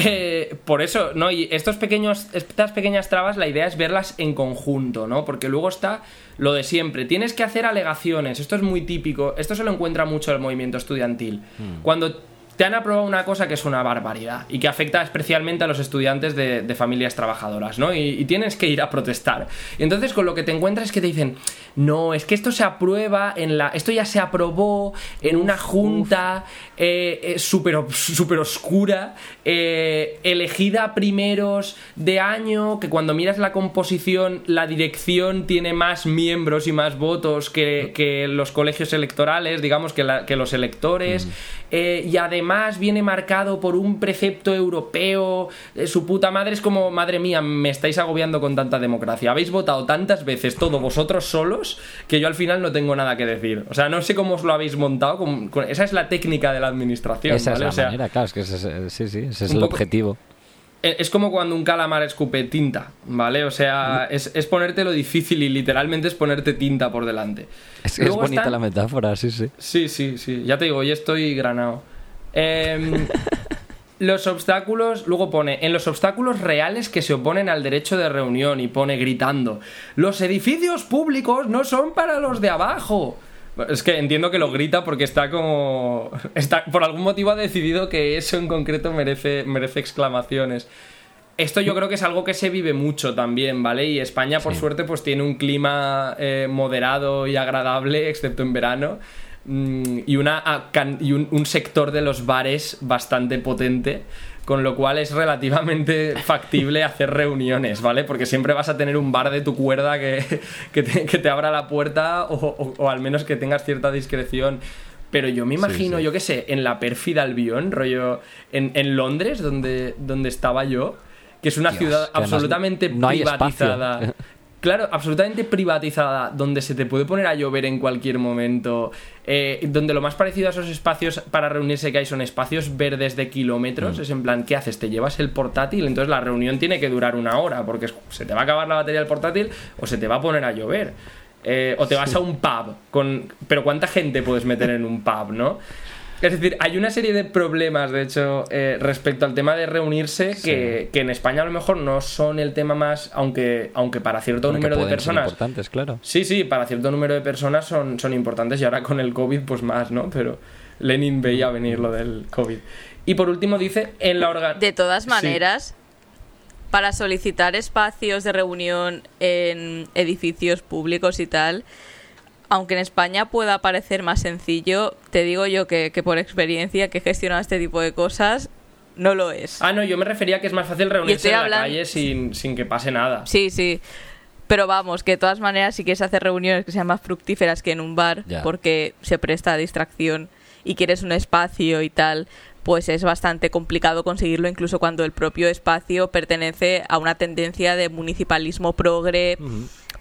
Eh, por eso, ¿no? Y estos pequeños, estas pequeñas trabas, la idea es verlas en conjunto, ¿no? Porque luego está lo de siempre. Tienes que hacer alegaciones. Esto es muy típico. Esto se lo encuentra mucho el movimiento estudiantil. Cuando te han aprobado una cosa que es una barbaridad y que afecta especialmente a los estudiantes de, familias trabajadoras, ¿no? Y, tienes que ir a protestar. Y entonces con lo que te encuentras es que te dicen, no, es que esto se aprueba en la... Esto ya se aprobó en una junta eh, eh, súper super oscura, eh, elegida primeros de año, que cuando miras la composición, la dirección tiene más miembros y más votos que, los colegios electorales, digamos, que, que los electores. y además más viene marcado por un precepto europeo, eh, su puta madre es como, madre mía, me estáis agobiando con tanta democracia. Habéis votado tantas veces todos vosotros solos que yo al final no tengo nada que decir. O sea, no sé cómo os lo habéis montado, esa es la técnica de la administración. Esa es la manera, claro, es que ese, sí, sí, ese es el objetivo eh, es como cuando un calamar escupe tinta, ¿vale? O sea, es, es ponerte lo difícil y literalmente es ponerte tinta por delante. Es, es bonita la metáfora, sí, sí. Sí, sí, sí. Ya te digo, hoy estoy granado. Em, los obstáculos, luego pone, en los obstáculos reales que se oponen al derecho de reunión y pone gritando, los edificios públicos no son para los de abajo. Es que entiendo que lo grita porque está como... Está, por algún motivo ha decidido que eso en concreto merece, merece exclamaciones. Esto yo creo que es algo que se vive mucho también, ¿vale? Y España, por suerte, pues tiene un clima eh, moderado y agradable, excepto en verano. Mm, y, una, y un, sector de los bares bastante potente, con lo cual es relativamente factible hacer reuniones, ¿vale? Porque siempre vas a tener un bar de tu cuerda que, que, te, abra la puerta o, al menos que tengas cierta discreción. Pero yo me imagino, yo qué sé, en la pérfida Albion, rollo, en, en Londres, donde, donde estaba yo, que es una ciudad absolutamente privatizada. Claro, absolutamente privatizada, donde se te puede poner a llover en cualquier momento, eh, donde lo más parecido a esos espacios para reunirse que hay son espacios verdes de kilómetros, mm. es en plan, ¿qué haces? ¿Te llevas el portátil? Entonces la reunión tiene que durar una hora, porque se te va a acabar la batería del portátil o se te va a poner a llover. Eh, o te vas a un pub, con... pero ¿cuánta gente puedes meter en un pub, no? Es decir, hay una serie de problemas, de hecho, eh, respecto al tema de reunirse que, en España a lo mejor no son el tema más, aunque, aunque para cierto número de personas... Ser importantes, claro. Sí, sí, para cierto número de personas son, son importantes y ahora con el COVID pues más, ¿no? Pero Lenin veía venir lo del COVID. Y por último dice, en la organ... De todas maneras... Para solicitar espacios de reunión en edificios públicos y tal, aunque en España pueda parecer más sencillo, te digo yo que, por experiencia que he gestionado este tipo de cosas, no lo es. Ah, no, yo me refería a que es más fácil reunirse en la calle sin, que pase nada. Sí, sí. Pero vamos, que de todas maneras, si quieres hacer reuniones que sean más fructíferas que en un bar, porque se presta a distracción y quieres un espacio y tal, pues es bastante complicado conseguirlo, incluso cuando el propio espacio pertenece a una tendencia de municipalismo progre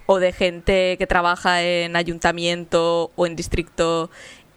o de gente que trabaja en ayuntamiento o en distrito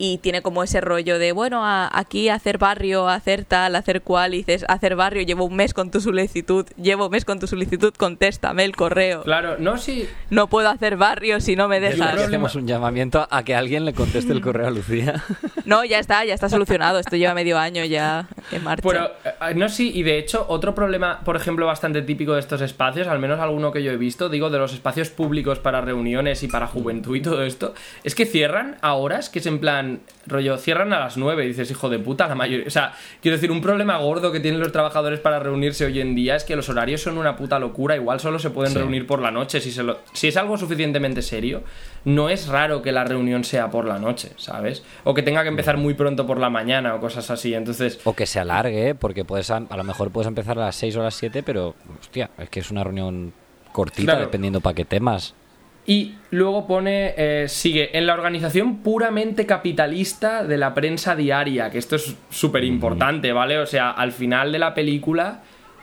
y tiene como ese rollo de, bueno, aquí hacer barrio, hacer tal, hacer cual, y dices, hacer barrio, llevo un mes con tu solicitud, llevo un mes con tu solicitud, contéstame el correo. Claro, no, si... No puedo hacer barrio si no me dejas. Hacemos un llamamiento a que alguien le conteste el correo a Lucía. No, ya está, ya está solucionado, esto lleva medio año ya en marcha. Pero, eh, no, sí, y de hecho, otro problema, por ejemplo, bastante típico de estos espacios, al menos alguno que yo he visto, digo, de los espacios públicos para reuniones y para juventud y todo esto, es que cierran a horas que es en plan rollo, cierran a las 9 y dices, hijo de puta, la mayoría. O sea, quiero decir, un problema gordo que tienen los trabajadores para reunirse hoy en día es que los horarios son una puta locura. Igual solo se pueden reunir por la noche. Si, se si es algo suficientemente serio, no es raro que la reunión sea por la noche, ¿sabes? O que tenga que empezar muy pronto por la mañana o cosas así. Entonces. O que se alargue, porque puedes a, lo mejor puedes empezar a las 6 o a las 7, pero, hostia, es que es una reunión cortita dependiendo para qué temas. Y luego pone, eh, sigue, en la organización puramente capitalista de la prensa diaria, que esto es súper importante, ¿vale? O sea, al final de la película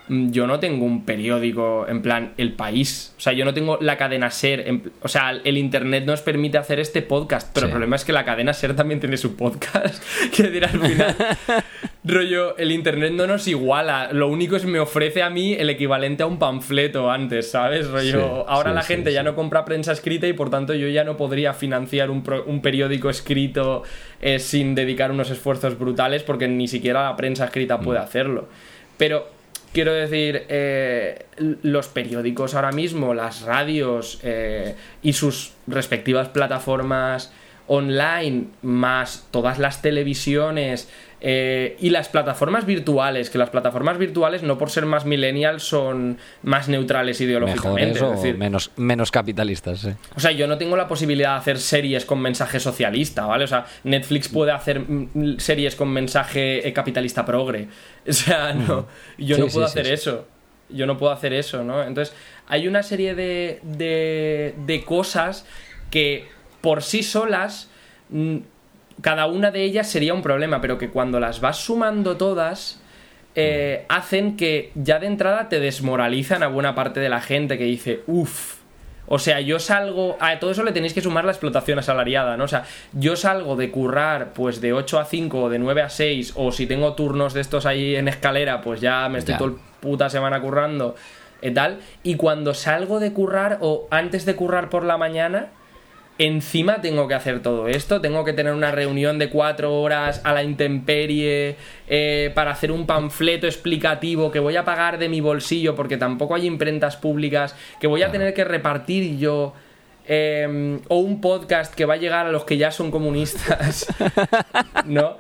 yo no tengo un periódico en plan El País. O sea, yo no tengo la cadena Ser. o sea, el Internet nos permite hacer este podcast. Pero el problema es que la cadena Ser también tiene su podcast. Quiero decir, al final, rollo, el Internet no nos iguala. Lo único es que me ofrece a mí el equivalente a un panfleto antes, ¿sabes? Rollo, ahora la gente ya no compra prensa escrita y por tanto yo ya no podría financiar un, periódico escrito eh, sin dedicar unos esfuerzos brutales porque ni siquiera la prensa escrita puede mm. hacerlo. Pero Quiero decir, eh, los periódicos ahora mismo, las radios eh, y sus respectivas plataformas online, más todas las televisiones, Eh, y las plataformas virtuales, que las plataformas virtuales no por ser más millennials son más neutrales ideológicamente. Menos, menos capitalistas, sí. O sea, yo no tengo la posibilidad de hacer series con mensaje socialista, ¿vale? O sea, Netflix puede hacer mm, series con mensaje eh, capitalista progre. O sea, no, yo Sí, no puedo sí, hacer sí. eso. Yo no puedo hacer eso, ¿no? Entonces, hay una serie de, de, de cosas que por sí solas, mm, cada una de ellas sería un problema, pero que cuando las vas sumando todas, eh, hacen que ya de entrada te desmoralizan a buena parte de la gente que dice, uff. O sea, yo salgo. A todo eso le tenéis que sumar la explotación asalariada, ¿no? O sea, yo salgo de currar, pues de 8 a 5 o de 9 a 6, o si tengo turnos de estos ahí en escalera, pues ya me estoy el puta semana currando y tal. Y cuando salgo de currar, o antes de currar por la mañana, encima tengo que hacer todo esto, tengo que tener una reunión de cuatro horas a la intemperie eh, para hacer un panfleto explicativo que voy a pagar de mi bolsillo porque tampoco hay imprentas públicas, que voy a tener que repartir yo. eh, o un podcast que va a llegar a los que ya son comunistas, ¿no?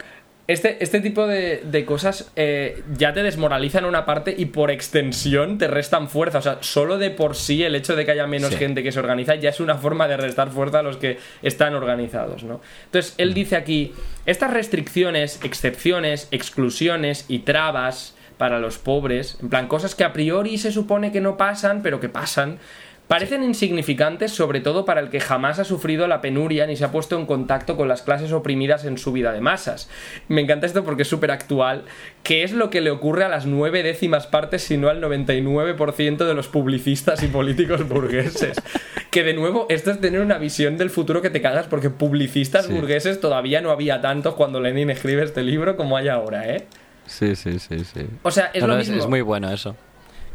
Este, este tipo de, de cosas eh, ya te desmoralizan una parte y por extensión te restan fuerza. O sea, solo de por sí el hecho de que haya menos Sí. gente que se organiza ya es una forma de restar fuerza a los que están organizados, ¿no? Entonces, él dice aquí, estas restricciones, excepciones, exclusiones y trabas para los pobres, en plan, cosas que a priori se supone que no pasan, pero que pasan, Parecen insignificantes sobre todo para el que jamás ha sufrido la penuria ni se ha puesto en contacto con las clases oprimidas en su vida de masas. Me encanta esto porque es súper actual, que es lo que le ocurre a las nueve décimas partes, si no al 99% de los publicistas y políticos burgueses. Que de nuevo, esto es tener una visión del futuro que te cagas porque publicistas Sí. burgueses todavía no había tantos cuando Lenin escribe este libro como hay ahora, ¿eh? Sí, sí, sí, sí. O sea, es lo es, mismo. es muy bueno eso.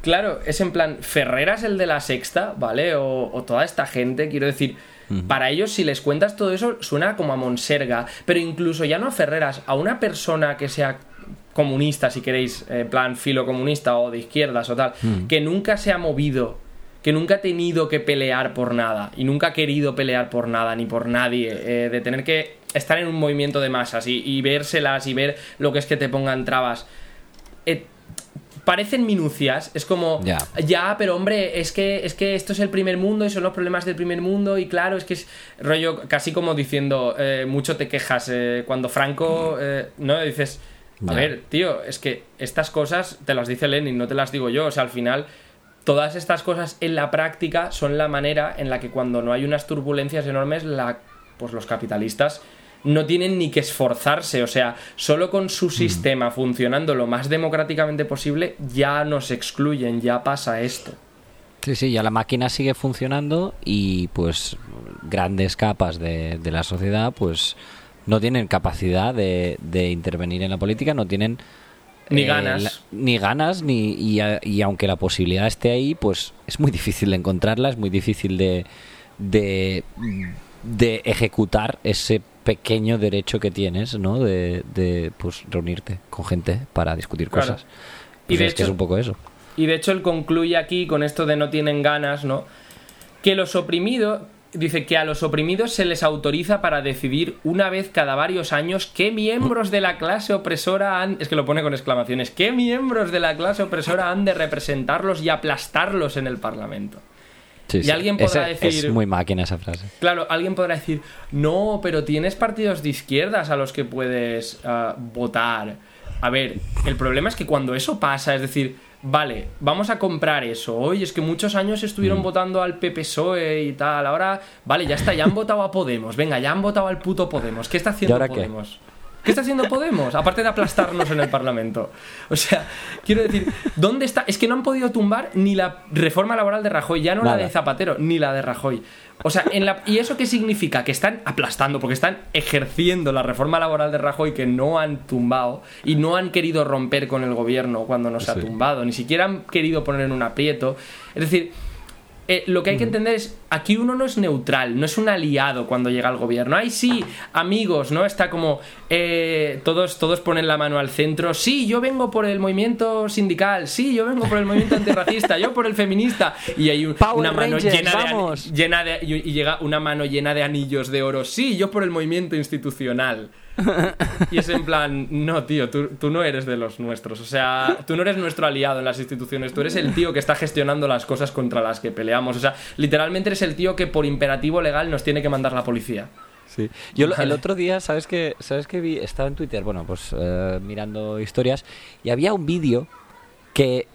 Claro, es en plan, Ferreras el de la sexta, ¿vale? O, o toda esta gente, quiero decir, para ellos si les cuentas todo eso suena como a Monserga, pero incluso ya no a Ferreras, a una persona que sea comunista, si queréis, en plan filocomunista o de izquierdas o tal, que nunca se ha movido, que nunca ha tenido que pelear por nada y nunca ha querido pelear por nada ni por nadie, eh, de tener que estar en un movimiento de masas y, y vérselas y ver lo que es que te pongan trabas. Eh, parecen minucias, es como Ya. ya, pero hombre, es que es que esto es el primer mundo y son los problemas del primer mundo y claro, es que es rollo casi como diciendo eh, mucho te quejas eh, cuando Franco eh, no dices a Ya. ver, tío, es que estas cosas te las dice Lenin, no te las digo yo, o sea, al final todas estas cosas en la práctica son la manera en la que cuando no hay unas turbulencias enormes la pues los capitalistas no tienen ni que esforzarse, o sea, solo con su sistema funcionando lo más democráticamente posible ya nos excluyen, ya pasa esto. Sí, sí, ya la máquina sigue funcionando y pues grandes capas de, de la sociedad pues no tienen capacidad de, de intervenir en la política, no tienen Ni eh, ganas. la- ni ganas, ni, y, a- y aunque la posibilidad esté ahí, pues es muy difícil de encontrarla, es muy difícil de, de, de ejecutar ese pequeño derecho que tienes, ¿no? De, de pues reunirte con gente para discutir Claro. cosas. Y Pues de es que es hecho- un poco eso. Y de hecho él concluye aquí con esto de no tienen ganas, ¿no? Que los oprimidos, dice que a los oprimidos se les autoriza para decidir una vez cada varios años qué miembros de la clase opresora han... Es que lo pone con exclamaciones. ¿Qué miembros de la clase opresora han de representarlos y aplastarlos en el Parlamento? Sí, Y sí. alguien podrá Ese- decir- Es muy máquina esa frase. Claro, alguien podrá decir, no, pero tienes partidos de izquierdas a los que puedes ah, votar. A ver, el problema es que cuando eso pasa, es decir, vale, vamos a comprar eso. Oye, es que muchos años estuvieron Mm. votando al PPSOE y tal. Ahora, vale, ya está, ya han votado a Podemos. Venga, ya han votado al puto Podemos. ¿Qué está haciendo ahora? Podemos? ¿Qué está haciendo Podemos? Aparte de aplastarnos en el Parlamento. O sea, quiero decir, ¿dónde está? Es que no han podido tumbar ni la reforma laboral de Rajoy, ya no la de Zapatero, ni la de Rajoy. O sea, en la... ¿y eso qué significa? Que están aplastando, porque están ejerciendo la reforma laboral de Rajoy que no han tumbado y no han querido romper con el gobierno cuando nos ha Sí. tumbado, ni siquiera han querido poner en un aprieto. Es decir, eh, lo que hay que entender es, aquí uno no es neutral, no es un aliado cuando llega al gobierno. Ay, sí, amigos, ¿no? Está como, eh, todos, todos ponen la mano al centro. Sí, yo vengo por el movimiento sindical. Sí, yo vengo por el movimiento antirracista. yo por el feminista. Y hay un- una mano Rangers, llena de, llena de... Y llega una mano llena de anillos de oro. Sí, yo por el movimiento institucional. Y es en plan, no, tío, tú, tú no eres de los nuestros. O sea, tú no eres nuestro aliado en las instituciones. Tú eres el tío que está gestionando las cosas contra las que peleamos. O sea, literalmente eres el tío que por imperativo legal nos tiene que mandar la policía. Sí. Yo el otro día, ¿sabes qué? ¿Sabes qué vi? Estaba en Twitter, bueno, pues eh, mirando historias y había un vídeo que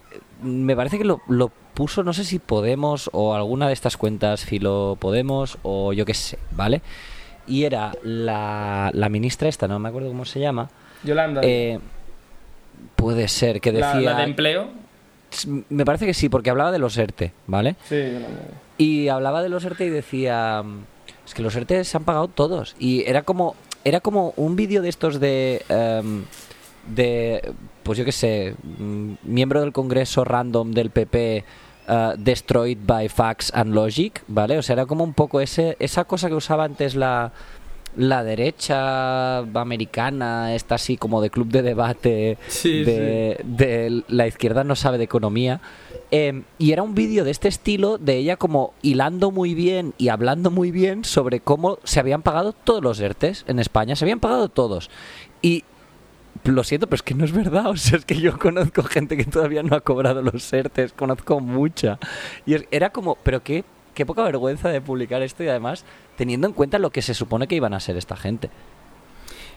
me parece que lo, lo puso, no sé si Podemos o alguna de estas cuentas Filo Podemos o yo qué sé, ¿vale? Y era la, la ministra esta, no me acuerdo cómo se llama. Yolanda, eh, puede ser que decía... la de empleo. Me parece que sí, porque hablaba de los ERTE, ¿vale? Sí, Yolanda. Y hablaba de los ERTE y decía, es que los ERTE se han pagado todos. Y era como, era como un vídeo de estos de, em, de, pues yo qué sé, mm, miembro del Congreso random del PP, eh, destroyed by facts and logic, ¿vale? O sea, era como un poco ese, esa cosa que usaba antes la, la derecha americana, esta así como de club de debate, Sí, de, de la izquierda no sabe de economía. Eh, y era un vídeo de este estilo, de ella como hilando muy bien y hablando muy bien sobre cómo se habían pagado todos los ERTES en España, se habían pagado todos. Y lo siento, pero es que no es verdad. O sea, es que yo conozco gente que todavía no ha cobrado los ERTES, conozco mucha. Y era como, pero qué, qué poca vergüenza de publicar esto y además teniendo en cuenta lo que se supone que iban a ser esta gente.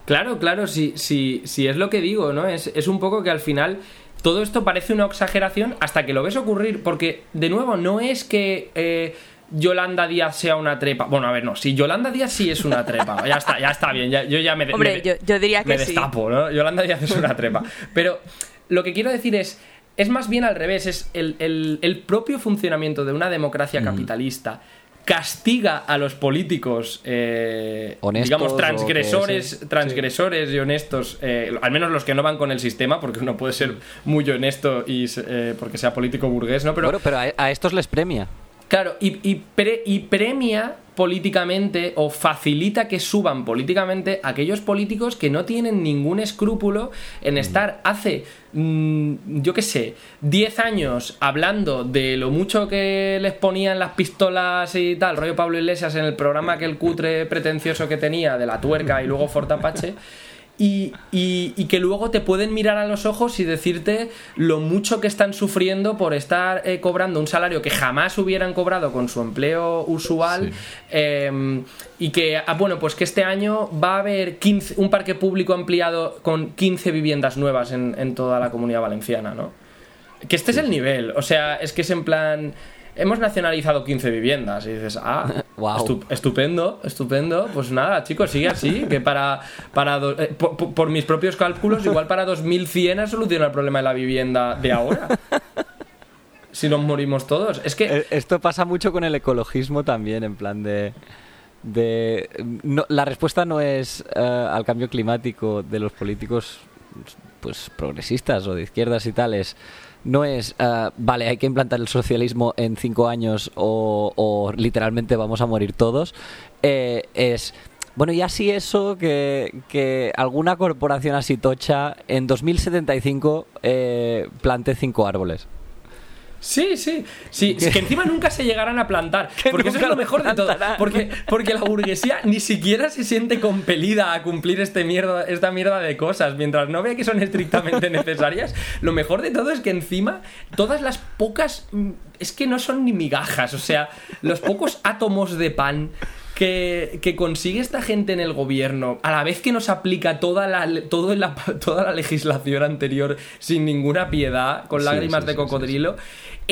Claro, claro, sí, sí, sí, es lo que digo, ¿no? Es, es un poco que al final todo esto parece una exageración hasta que lo ves ocurrir, porque, de nuevo, no es que eh, Yolanda Díaz sea una trepa. Bueno, a ver, no, si Yolanda Díaz sí es una trepa, ya está, ya está bien, ya- yo ya me... Hombre, me yo, yo diría me que sí. destapo, ¿no? Yolanda Díaz es una trepa. Pero lo que quiero decir es, es más bien al revés, es el, el- el propio funcionamiento de una democracia capitalista castiga a los políticos, eh, Honestos digamos, que transgresores, sí. transgresores y honestos, eh, al menos los que no van con el sistema, porque uno puede ser muy honesto y eh, porque sea político burgués, ¿no? Pero bueno, pero a, a estos les premia. Claro, y, y pre- y premia políticamente o facilita que suban políticamente aquellos políticos que no tienen ningún escrúpulo en estar hace, mm, yo qué sé, 10 años hablando de lo mucho que les ponían las pistolas y tal, rollo Pablo Iglesias en el programa que el cutre pretencioso que tenía de la tuerca y luego Fortapache. Y, y- y que luego te pueden mirar a los ojos y decirte lo mucho que están sufriendo por estar eh, cobrando un salario que jamás hubieran cobrado con su empleo usual eh, y que, ah, bueno, pues que este año va a haber 15 un parque público ampliado con 15 viviendas nuevas en, en toda la comunidad valenciana, ¿no? Que este es el nivel, o sea, es que es en plan... Hemos nacionalizado 15 viviendas y dices, ah, estu- estupendo, estupendo. Pues nada, chicos, sigue así. Que para, para eh, por, por- mis propios cálculos, igual para 2100 ha solucionado el problema de la vivienda de ahora. si nos morimos todos. Es que. Eh, Esto pasa mucho con el ecologismo también, en plan de... de no- la respuesta no es eh, al cambio climático de los políticos pues progresistas o de izquierdas y tales. No es, eh, vale, hay que implantar el socialismo en cinco años o, o literalmente vamos a morir todos. Eh, es, bueno, y así eso, que, que alguna corporación así tocha en 2075 eh, plante cinco árboles. Sí, sí, sí, es que encima nunca se llegarán a plantar, Que porque eso es lo mejor de todo, porque, porque la burguesía ni siquiera se siente compelida a cumplir este mierda, esta mierda de cosas, mientras no vea que son estrictamente necesarias, lo mejor de todo es que encima todas las pocas, mm, es que no son ni migajas, o sea, los pocos átomos de pan que, que consigue esta gente en el gobierno, a la vez que nos aplica toda la, todo la, toda la legislación anterior sin ninguna piedad, con lágrimas sí, de sí, cocodrilo,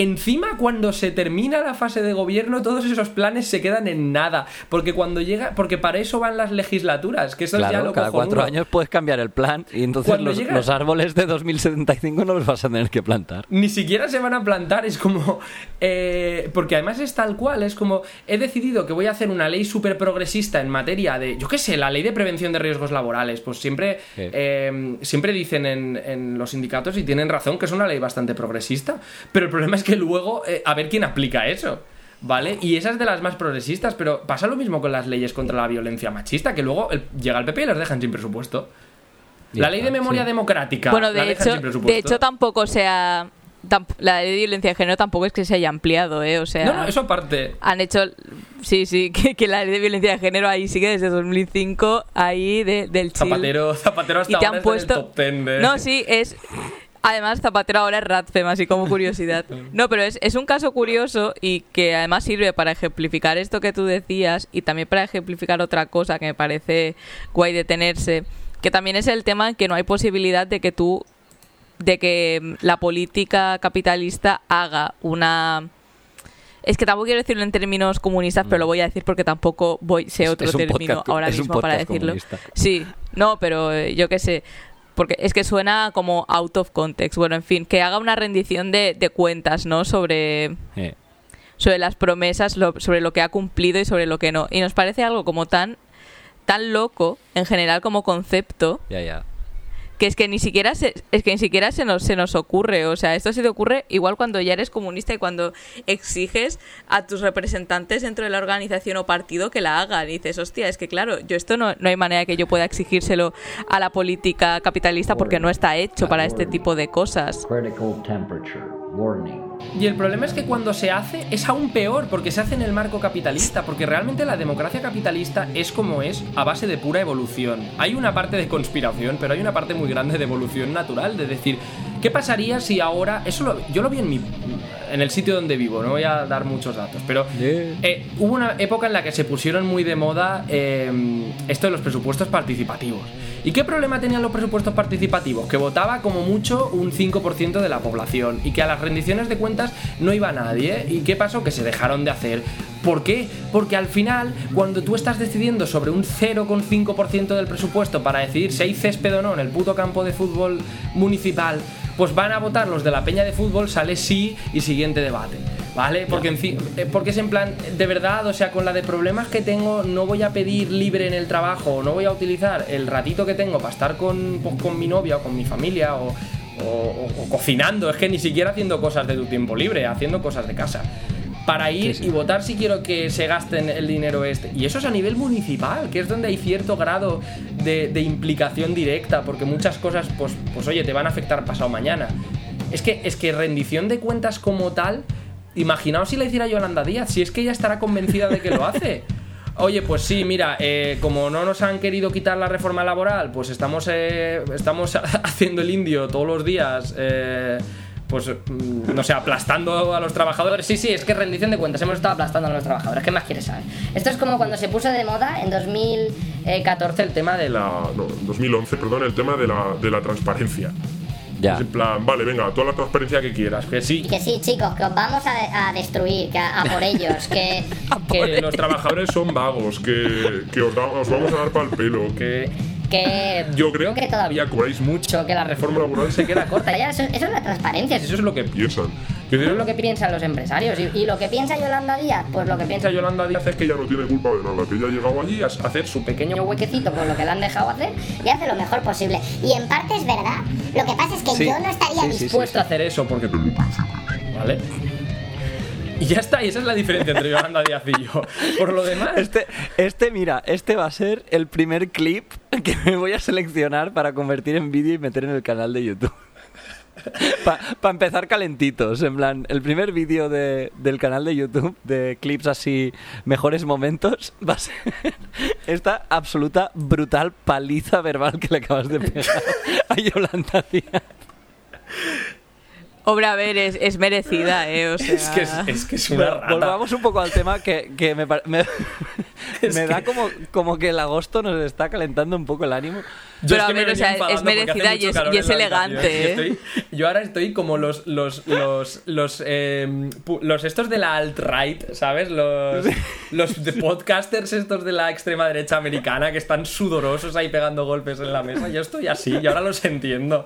Encima, cuando se termina la fase de gobierno, todos esos planes se quedan en nada. Porque cuando llega. Porque para eso van las legislaturas. Que eso es ya lo cada cojonudo. cuatro años puedes cambiar el plan y entonces los, llega- los árboles de 2075 no los vas a tener que plantar. Ni siquiera se van a plantar, es como. eh, porque además es tal cual, es como. He decidido que voy a hacer una ley súper progresista en materia de. Yo qué sé, la ley de prevención de riesgos laborales. Pues siempre. Sí. eh, siempre dicen en, en los sindicatos y tienen razón que es una ley bastante progresista. Pero el problema es que luego. eh, a ver quién aplica eso. ¿Vale? Y esa es de las más progresistas, pero pasa lo mismo con las leyes contra la violencia machista, que luego el- llega el PP y los dejan sin presupuesto. Ya La ley de memoria sí. democrática. Bueno, de hecho, sin presupuesto. de hecho tampoco se ha, la ley de violencia de género tampoco es que se haya ampliado, ¿eh? O sea, no, no, eso aparte. Han hecho, sí, sí, que, la ley de violencia de género ahí sigue desde 2005, ahí de, del chill. Zapatero, Zapatero hasta y te ahora han puesto... top ten de... No, sí, es... Además, Zapatero ahora es Radfem, así como curiosidad. No, pero es, es, un caso curioso y que además sirve para ejemplificar esto que tú decías y también para ejemplificar otra cosa que me parece guay detenerse, que también es el tema en que no hay posibilidad de que tú de que mm, la política capitalista haga una es que tampoco quiero decirlo en términos comunistas, pero lo voy a decir porque tampoco voy sé otro término ahora mismo para decirlo. Sí, no, pero eh, yo qué sé, porque es que suena como out of context. Bueno, en fin, que haga una rendición de, cuentas, ¿no? Sobre sobre las promesas, sobre lo que ha cumplido y sobre lo que no. Y nos parece algo como tan tan loco en general como concepto. Ya, ya que es que ni siquiera se, es que ni siquiera se nos se nos ocurre, o sea, esto se te ocurre igual cuando ya eres comunista y cuando exiges a tus representantes dentro de la organización o partido que la hagan y dices, hostia, es que claro, yo esto no, no hay manera que yo pueda exigírselo a la política capitalista porque no está hecho para este tipo de cosas. Y el problema es que cuando se hace es aún peor, porque se hace en el marco capitalista, porque realmente la democracia capitalista es como es a base de pura evolución. Hay una parte de conspiración, pero hay una parte muy grande de evolución natural, de decir, ¿qué pasaría si ahora, eso yo lo vi en mi, en el sitio donde vivo, no voy a dar muchos datos, pero eh, hubo una época en la que se pusieron muy de moda eh, esto de los presupuestos participativos. ¿Y qué problema tenían los presupuestos participativos? Que votaba como mucho un 5% de la población y que a las rendiciones de cuentas no iba nadie. ¿Y qué pasó? Que se dejaron de hacer. ¿Por qué? Porque al final, cuando tú estás decidiendo sobre un 0,5% del presupuesto para decidir si hay césped o no en el puto campo de fútbol municipal, pues van a votar los de la peña de fútbol, sale sí y siguiente debate. ¿Vale? Porque, en fin, eh, porque es en plan, de verdad, o sea, con la de problemas que tengo, no voy a pedir libre en el trabajo, no voy a utilizar el ratito que tengo para estar con, pues, con mi novia o con mi familia o, cocinando, es que ni siquiera haciendo cosas de tu tiempo libre, haciendo cosas de casa para ir y votar si quiero que se gasten el dinero este. Y eso es a nivel municipal, que es donde hay cierto grado de, implicación directa, porque muchas cosas, pues, pues oye, te van a afectar pasado mañana. Es que, es que rendición de cuentas como tal, imaginaos si la hiciera Yolanda Díaz, si es que ella estará convencida de que lo hace. Oye, pues sí, mira, eh, como no nos han querido quitar la reforma laboral, pues estamos, eh, estamos haciendo el indio todos los días. Eh, pues, mm, no sé, aplastando a los trabajadores. Sí, sí, es que rendición de cuentas, hemos estado aplastando a los trabajadores. ¿Qué más quieres saber? Esto es como cuando se puso de moda en 2014 el tema de la... No, 2011, perdón, el tema de la, de la transparencia. Ya. en plan, vale, venga, toda la transparencia que quieras, que sí. que sí, chicos, que os vamos a, destruir, que a, por ellos, que, que los trabajadores son vagos, que, que os, os, vamos a dar para el pelo, que que yo creo que todavía cobráis mucho, que la reforma laboral se queda corta. Ya, eso, es la transparencia. Eso es lo que piensan. Eso es lo que piensan los empresarios. Y, lo que piensa Yolanda Díaz, pues lo que piensa Yolanda Díaz es que ella no tiene culpa de nada, que ella ha llegado allí a hacer su pequeño huequecito con lo que le han dejado hacer y hace lo mejor posible. Y en parte es verdad. Lo que pasa es que yo no estaría dispuesto a hacer eso porque ¿Vale? Y ya está, y esa es la diferencia entre Yolanda Díaz y yo. Por lo demás. Este, este, mira, este va a ser el primer clip que me voy a seleccionar para convertir en vídeo y meter en el canal de YouTube. Para empezar calentitos, en plan, el primer vídeo de, del canal de YouTube de clips así, mejores momentos, va a ser esta absoluta brutal paliza verbal que le acabas de pegar a Yolanda Díaz. Obra, a ver, es, es merecida, ¿eh? O sea... es, que es, es, que es una rata. Volvamos un poco al tema que, que me, me, me da como, como que el agosto nos está calentando un poco el ánimo. Pero a ver, o sea, es merecida y es, elegante. ¿eh? yo ahora estoy como los los los los, em, los estos de la alt-right, ¿sabes? Los, los podcasters estos de la extrema derecha americana que están sudorosos ahí pegando golpes en la mesa. Yo estoy así y ahora los entiendo.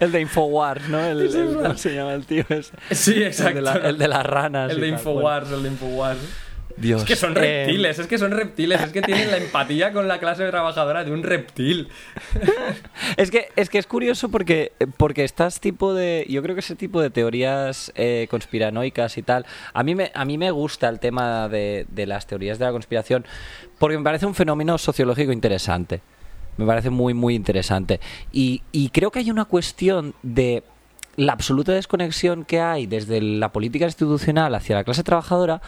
El de Infowars, ¿no? El, ¿Cómo se llama el tío ese? Sí, exacto. El de, las ranas. El de Infowars, el de Infowars. Es que son eh, reptiles, es que son reptiles, es que tienen la empatía con la clase trabajadora de un reptil. es, que, es que es curioso porque, porque estás tipo de. Yo creo que ese tipo de teorías eh, conspiranoicas y tal. A mí me, a mí me gusta el tema de, de las teorías de la conspiración porque me parece un fenómeno sociológico interesante. Me parece muy, muy interesante. Y, y creo que hay una cuestión de la absoluta desconexión que hay desde la política institucional hacia la clase trabajadora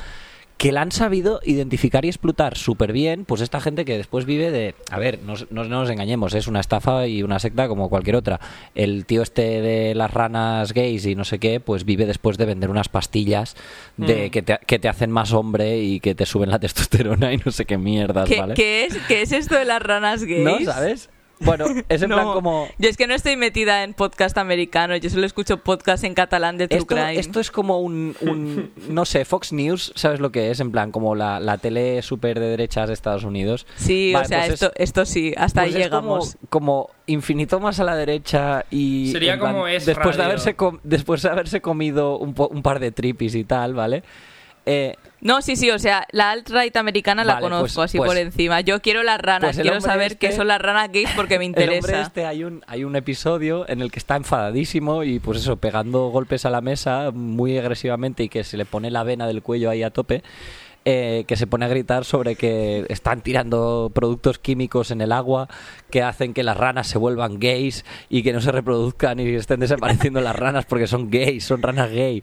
que la han sabido identificar y explotar súper bien, pues esta gente que después vive de... A ver, no, no- no nos engañemos, es una estafa y una secta como cualquier otra. El tío este de las ranas gays y no sé qué, pues vive después de vender unas pastillas de Mm. que, te, que te hacen más hombre y que te suben la testosterona y no sé qué mierdas, ¿Qué, ¿vale? qué es, ¿Qué es esto de las ranas gays? ¿No? ¿Sabes? Bueno, es en No, plan como... Yo es que no estoy metida en podcast americano, yo solo escucho podcast en catalán de True Esto, Crime. esto es como un, un- no sé, Fox News, ¿sabes lo que es? En plan, como la, la tele súper de derechas de Estados Unidos. Sí, Vale, o sea, pues es- esto, esto sí, hasta pues ahí es como- llegamos. Como, infinito más a la derecha y... Sería plan, como es después de haberse com- Después de haberse comido un, po- un par de tripis y tal, ¿vale? Eh, No, sí, sí, o sea, la alt-right americana la Vale, conozco pues- así pues- por encima. Yo quiero las ranas, Pues quiero saber este- qué son las ranas gays porque me El hombre interesa. este hay un, hay un episodio en el que está enfadadísimo y pues eso, pegando golpes a la mesa muy agresivamente y que se le pone la vena del cuello ahí a tope. eh, que se pone a gritar sobre que están tirando productos químicos en el agua que hacen que las ranas se vuelvan gays y que no se reproduzcan y estén desapareciendo las ranas porque son gays, son ranas gay.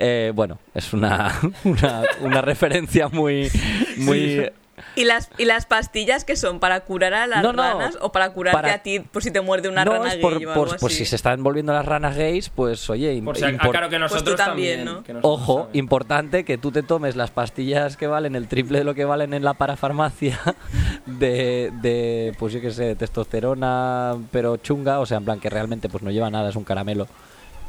Eh, bueno, es una, una, una referencia muy, muy ¿Y las, ¿Y las pastillas que son? ¿Para curar a las No, no, ranas o para curarte para- a ti por si te muerde una no, rana es gay por, o algo por- por así? si se están volviendo las ranas gays, pues oye, Por si, impor- claro que Pues tú nosotros también, también. ¿no? que nosotros Ojo, también. importante que tú te tomes las pastillas que valen el triple de lo que valen en la parafarmacia de, de pues yo qué sé, de testosterona, pero chunga, o sea, en plan que realmente pues no lleva nada, es un caramelo.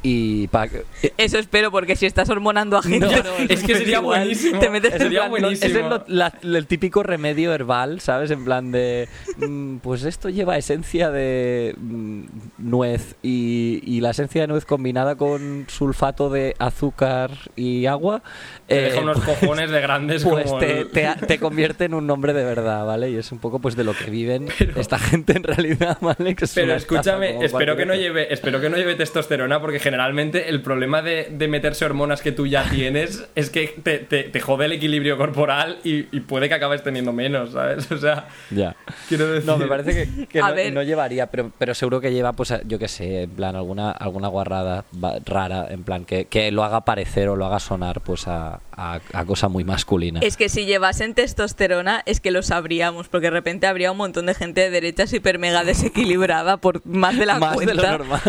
Y pa- eh, Eso espero, porque si estás hormonando a gente... No, no, es que pues sería igual, buenísimo. Te metes en Sería plan- buenísimo. ese es lo- la- el típico remedio herbal, ¿sabes? En plan de, mm, pues esto lleva esencia de mm, nuez y, y la esencia de nuez combinada con sulfato de azúcar y agua. Te eh, deja unos cojones de grandes pues como te, el- te, te convierte en un nombre de verdad, ¿vale? Y es un poco pues de lo que viven esta gente en realidad, ¿vale? Que es Pero escúchame, espero que no lleve, espero que no lleve testosterona porque generalmente el problema de, de meterse hormonas que tú ya tienes es que te, te- te jode el equilibrio corporal y, y puede que acabes teniendo menos, ¿sabes? O sea. Ya. quiero decir... No, me parece que, que no, no llevaría, pero, pero seguro que lleva, pues, yo qué sé, en plan, alguna, alguna guarrada rara, en plan, que, que lo haga parecer o lo haga sonar, pues, a, a- a cosa muy masculina. Es que si llevasen testosterona es que lo sabríamos, porque de repente habría un montón de gente de derechas hiper mega desequilibrada por más de la Más de lo cuenta, normal.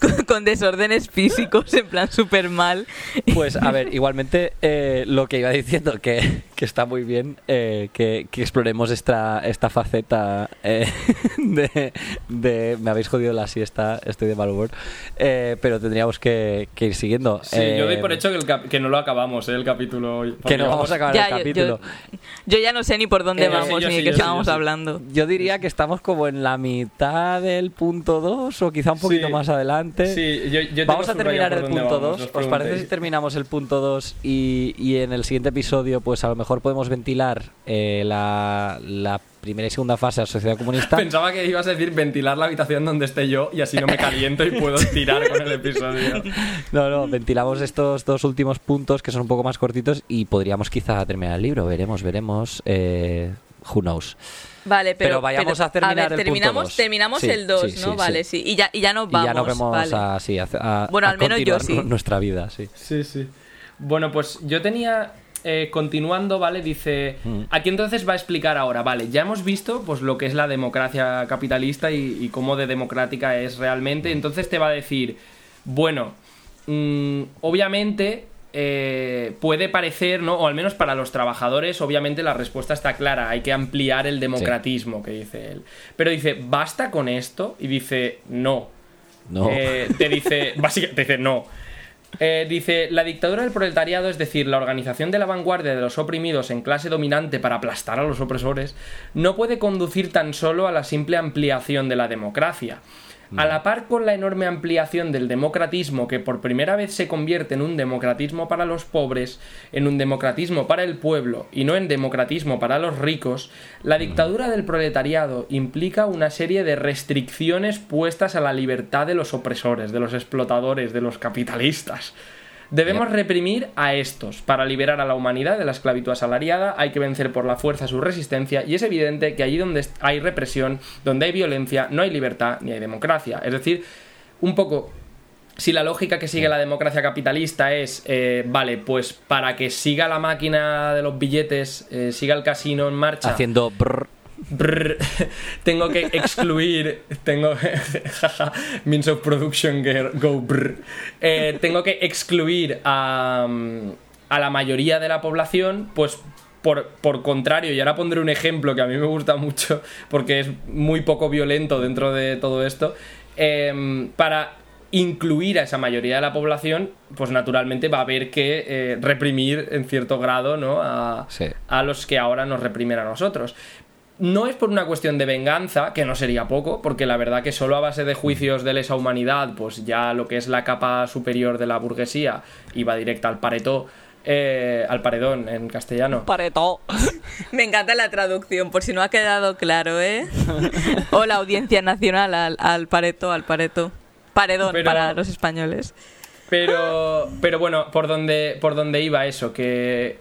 con, con desórdenes físicos en plan súper mal. Pues, a ver, igualmente, eh, lo que iba diciendo, que, que está muy bien eh, que, que exploremos esta, esta faceta eh, de, de- Me habéis jodido la siesta, estoy de mal humor, eh, pero tendríamos que, que ir siguiendo. Sí, yo doy Eh, por hecho que, el cap- que no lo acabamos, ¿eh? El capítulo hoy. Que no vamos a acabar Ya, el yo- capítulo. Yo, yo ya no sé ni por dónde Eh, vamos, sí, ni sí, de qué estábamos sí. hablando. Yo diría que estamos como en la mitad del punto 2 o quizá un poquito Sí. más adelante. Sí, yo, yo Vamos a terminar el punto vamos, 2. os ¿Os parece si terminamos el punto 2 y, y en el siguiente episodio pues a lo mejor podemos ventilar eh, la, la primera y segunda fase de la sociedad comunista? Pensaba que ibas a decir ventilar la habitación donde esté yo y así no me caliento y puedo tirar con el episodio. No, no, ventilamos estos dos últimos puntos que son un poco más cortitos y podríamos quizá terminar el libro. Veremos, veremos. Eh, who knows. Vale, pero, Pero vayamos pero, a terminar ver, el punto terminamos, dos. terminamos Sí, el 2, sí, ¿no? sí, vale, sí. sí. Y ya, y ya nos y vamos. ya nos vemos vale. a, sí, a, a- Bueno, a al menos yo sí. nuestra vida, sí. Sí, sí. Bueno, pues yo tenía. Eh, continuando, ¿vale? Dice. Mm. Aquí entonces va a explicar ahora, ¿vale? Ya hemos visto pues lo que es la democracia capitalista y, y cómo de democrática es realmente. Entonces te va a decir. Bueno. mm, obviamente. eh, puede parecer, ¿no? O al menos para los trabajadores, obviamente la respuesta está clara. Hay que ampliar el democratismo, que dice él. Pero dice, ¿basta con esto? Y dice, no. No. Eh, te dice, básicamente, te dice no. Eh, dice, la dictadura del proletariado, es decir, la organización de la vanguardia de los oprimidos en clase dominante para aplastar a los opresores, no puede conducir tan solo a la simple ampliación de la democracia. A la par con la enorme ampliación del democratismo que por primera vez se convierte en un democratismo para los pobres, en un democratismo para el pueblo y no en democratismo para los ricos, la dictadura del proletariado implica una serie de restricciones puestas a la libertad de los opresores, de los explotadores, de los capitalistas. Debemos Yep. reprimir a estos. Para liberar a la humanidad de la esclavitud asalariada hay que vencer por la fuerza su resistencia y es evidente que allí donde hay represión, donde hay violencia, no hay libertad ni hay democracia. Es decir, un poco si la lógica que sigue la democracia capitalista es, eh, vale, pues para que siga la máquina de los billetes, eh, siga el casino en marcha, Haciendo brr. Brr, tengo que excluir, tengo, jaja, means of production go brr, Eh, tengo que excluir a, mm, a la mayoría de la población, pues por, por contrario, y ahora pondré un ejemplo que a mí me gusta mucho porque es muy poco violento dentro de todo esto, em, para incluir a esa mayoría de la población, pues naturalmente va a haber que eh, reprimir en cierto grado ¿no? a, Sí. a los que ahora nos reprimen a nosotros. No es por una cuestión de venganza, que no sería poco, porque la verdad que solo a base de juicios de lesa humanidad, pues ya lo que es la capa superior de la burguesía iba directa al pareto, eh, al paredón en castellano. Pareto. Me encanta la traducción, por si no ha quedado claro, ¿eh? O la audiencia nacional al, al pareto, al pareto. Paredón Pero- para los españoles. Pero, pero bueno, por donde, por donde iba eso, que,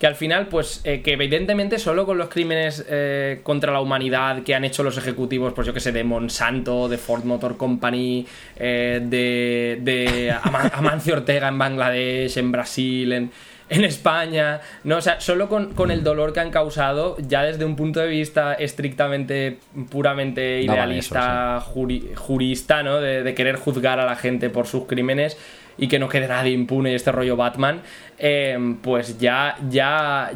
que al final, pues, eh, que evidentemente solo con los crímenes eh, contra la humanidad que han hecho los ejecutivos, pues yo que sé, de Monsanto, de Ford Motor Company, eh, de, de Ama- Amancio Ortega en Bangladesh, en Brasil, en, en España, ¿no? O sea, solo con, con el dolor que han causado, ya desde un punto de vista estrictamente, puramente No vale idealista, juri- jurista, ¿no? De, de querer juzgar a la gente por sus crímenes y que no quede nadie impune y este rollo Batman, eh, pues ya, ya,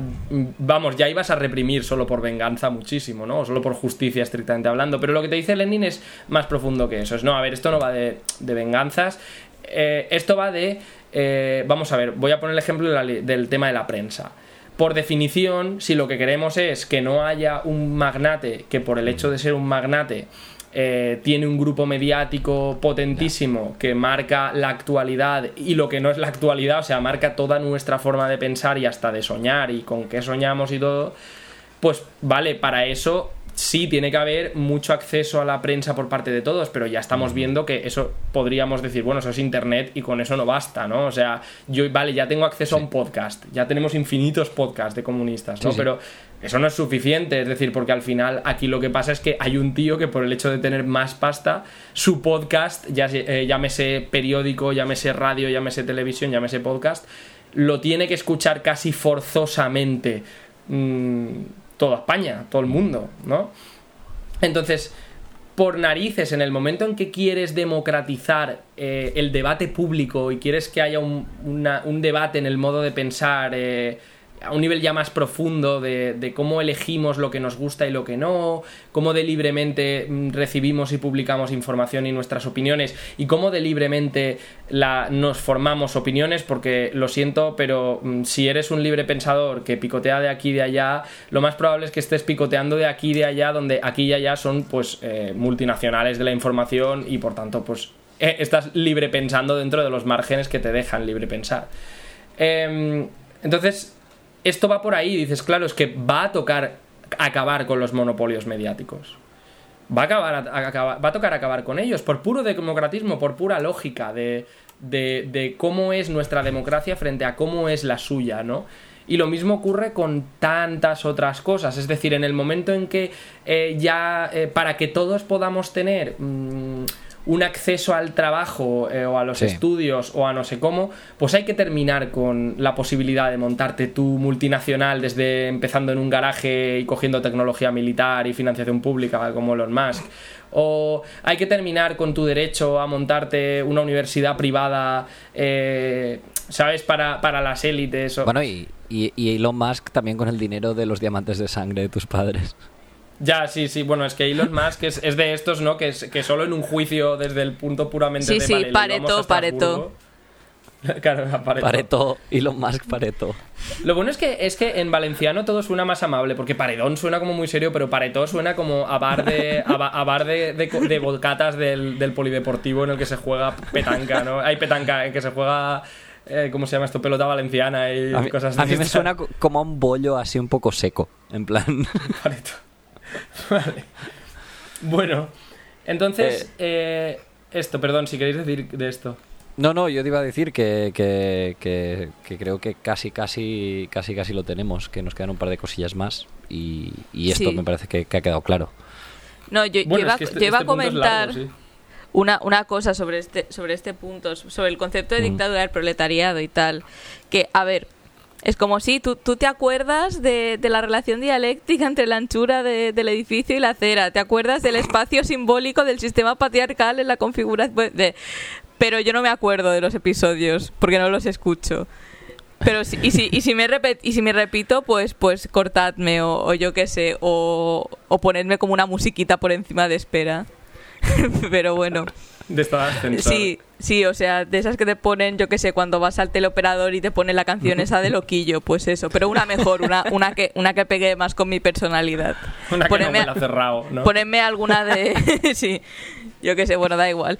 vamos, ya ibas a reprimir solo por venganza muchísimo, ¿no? O solo por justicia estrictamente hablando. Pero lo que te dice Lenin es más profundo que eso. Es, no, a ver, esto no va de, de venganzas, eh, esto va de, eh, vamos a ver, voy a poner el ejemplo del tema de la prensa. Por definición, si lo que queremos es que no haya un magnate que por el hecho de ser un magnate eh, tiene un grupo mediático potentísimo que marca la actualidad y lo que no es la actualidad, o sea, marca toda nuestra forma de pensar y hasta de soñar y con qué soñamos y todo, pues vale, para eso sí tiene que haber mucho acceso a la prensa por parte de todos, pero ya estamos viendo que eso podríamos decir, bueno, eso es internet y con eso no basta, ¿no? O sea, yo, vale, ya tengo acceso a un podcast, ya tenemos infinitos podcasts de comunistas, ¿no? Sí, sí. Pero eso no es suficiente, es decir, porque al final aquí lo que pasa es que hay un tío que por el hecho de tener más pasta, su podcast, ya eh, llámese periódico, llámese radio, llámese televisión, llámese podcast, lo tiene que escuchar casi forzosamente mm, toda España, todo el mundo, ¿no? Entonces, por narices, en el momento en que quieres democratizar eh, el debate público y quieres que haya un, un debate en el modo de pensar eh, a un nivel ya más profundo de, cómo elegimos lo que nos gusta y lo que no, cómo de libremente mm, recibimos y publicamos información y nuestras opiniones y cómo de libremente nos formamos opiniones, porque lo siento, pero mm, si eres un libre pensador que picotea de aquí y de allá, lo más probable es que estés picoteando de aquí y de allá, donde aquí y allá son pues eh, multinacionales de la información y por tanto pues eh, estás libre pensando dentro de los márgenes que te dejan libre pensar. Em, entonces, esto va por ahí, dices, claro, es que va a tocar acabar con los monopolios mediáticos. Va a, acabar, va a tocar acabar con ellos, por puro democratismo, por pura lógica de, de- de cómo es nuestra democracia frente a cómo es la suya, ¿no? Y lo mismo ocurre con tantas otras cosas. Es decir, en el momento en que eh, ya, eh, para que todos podamos tener mm, un acceso al trabajo eh, o a los Sí. estudios o a no sé cómo, pues hay que terminar con la posibilidad de montarte tu multinacional desde empezando en un garaje y cogiendo tecnología militar y financiación pública como Elon Musk. O hay que terminar con tu derecho a montarte una universidad privada, eh, ¿sabes? Para, para las élites. o- Bueno, y, y, y Elon Musk también con el dinero de los diamantes de sangre de tus padres. Ya, sí, sí, bueno, es que Elon Musk es, es de estos, ¿no? Que, es- que solo en un juicio desde el punto puramente Sí, de sí, le Pareto, Pareto. Claro, Pareto. Pareto, Elon Musk Pareto. Lo bueno es que, es que en valenciano todo suena más amable, porque paredón suena como muy serio, pero pareto suena como a bar de, a, ba- a bar de, de, de volcatas del, del polideportivo en el que se juega petanca, ¿no? Hay petanca, en que se juega, eh, ¿cómo se llama esto? Pelota valenciana y A mí, cosas a mí me suena co- como a un bollo así un poco seco. En plan. Pareto. Vale. Bueno, entonces, eh, esto, perdón, si queréis decir de esto. No, no, yo te iba a decir que, que, que- que creo que casi, casi, casi, casi lo tenemos, que nos quedan un par de cosillas más y, y esto Sí. me parece que, que ha quedado claro. No, yo, iba, es que este, yo iba este a punto es comentar largo, sí. una, una cosa sobre este, sobre este punto, sobre el concepto de Mm. dictadura del proletariado y tal. Que, a ver, es como si tú, tú te acuerdas de, de la relación dialéctica entre la anchura de- del edificio y la acera, te acuerdas del espacio simbólico del sistema patriarcal en la configuración de... Pero yo no me acuerdo de los episodios, porque no los escucho. Pero si, y, si, y, si me repet- y si me repito, pues, pues cortadme o, o yo qué sé, o, o ponedme como una musiquita por encima de espera. Pero bueno, De esta ascensor. sí, sí, o sea, de esas que te ponen, yo qué sé, cuando vas al teleoperador y te ponen la canción esa de loquillo, pues eso, pero una mejor, una, una, que, una que pegue más con mi personalidad. Una que no Ponedme- huela cerrado, ¿no? Ponedme alguna de... sí, yo qué sé, bueno, da igual.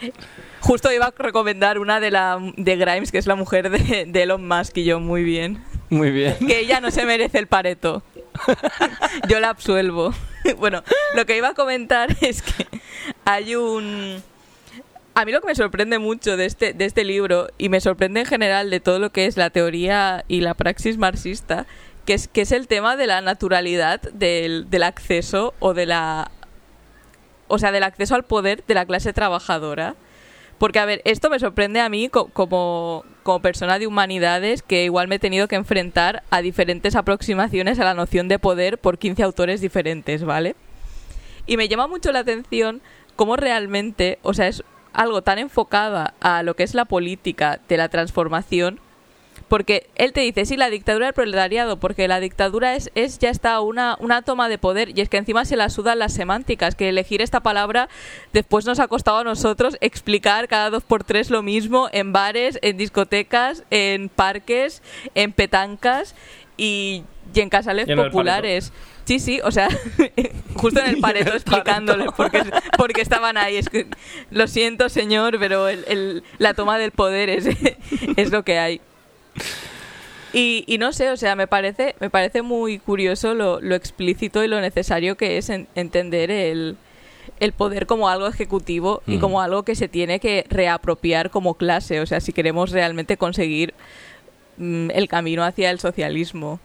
Justo iba a recomendar una de, la, de Grimes, que es la mujer de, de Elon Musk, y yo, muy bien. Muy bien. Que ella no se merece el pareto. Yo la absuelvo. Bueno, lo que iba a comentar es que hay un... A mí lo que me sorprende mucho de este, de este libro, y me sorprende en general de todo lo que es la teoría y la praxis marxista, que es, que es el tema de la naturalidad del, del acceso o de la... O sea, del acceso al poder de la clase trabajadora. Porque, a ver, esto me sorprende a mí co- como, como persona de humanidades que igual me he tenido que enfrentar a diferentes aproximaciones a la noción de poder por 15 autores diferentes, ¿vale? Y me llama mucho la atención cómo realmente, o sea, es algo tan enfocada a lo que es la política de la transformación, porque él te dice, sí, la dictadura del proletariado, porque la dictadura es, es ya está una, una toma de poder, y es que encima se la sudan las semánticas, que elegir esta palabra después nos ha costado a nosotros explicar cada dos por tres lo mismo en bares, en discotecas, en parques, en petancas y, y en casales Y en el populares. Sí, sí, o sea, justo en el pareto explicándole porque, porque estaban ahí. Es que, lo siento, señor, pero el- el- la toma del poder es, es lo que hay. Y, y no sé, o sea, me parece, me parece muy curioso lo, lo explícito y lo necesario que es en- entender el, el poder como algo ejecutivo y Mm. como algo que se tiene que reapropiar como clase. O sea, si queremos realmente conseguir mm, el camino hacia el socialismo.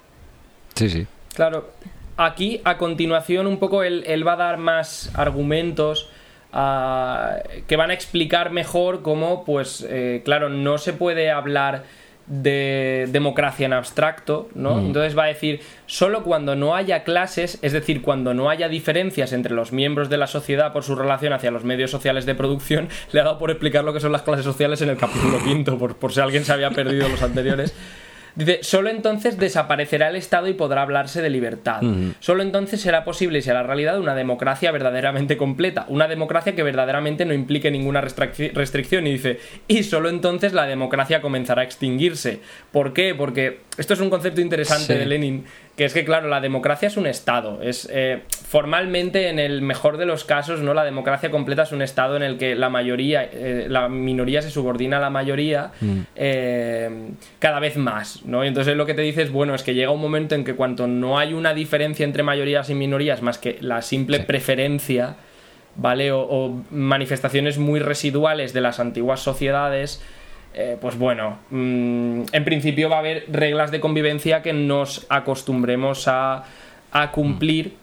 Sí, sí. Claro, aquí a continuación un poco él, él va a dar más argumentos ah, que van a explicar mejor cómo, pues, eh, claro, no se puede hablar de democracia en abstracto, ¿no? Mm. Entonces va a decir, solo cuando no haya clases, es decir, cuando no haya diferencias entre los miembros de la sociedad por su relación hacia los medios sociales de producción, le ha dado por explicar lo que son las clases sociales en el capítulo quinto, por, por si alguien se había perdido los anteriores. Dice, solo entonces desaparecerá el Estado y podrá hablarse de libertad. Solo entonces será posible y será realidad una democracia verdaderamente completa. Una democracia que verdaderamente no implique ninguna restricci- restricción. Y dice, y solo entonces la democracia comenzará a extinguirse. ¿Por qué? Porque esto es un concepto interesante Sí. de Lenin, que es que, claro, la democracia es un Estado. Es eh, formalmente, en el mejor de los casos, ¿no? La democracia completa es un Estado en el que la mayoría, eh, la minoría se subordina a la mayoría Mm. eh, cada vez más, ¿no? Y entonces lo que te dice es, bueno, es que llega un momento en que cuanto no hay una diferencia entre mayorías y minorías más que la simple Sí. preferencia, ¿vale? O, o manifestaciones muy residuales de las antiguas sociedades, eh, pues bueno, mm, en principio va a haber reglas de convivencia que nos acostumbremos a, a cumplir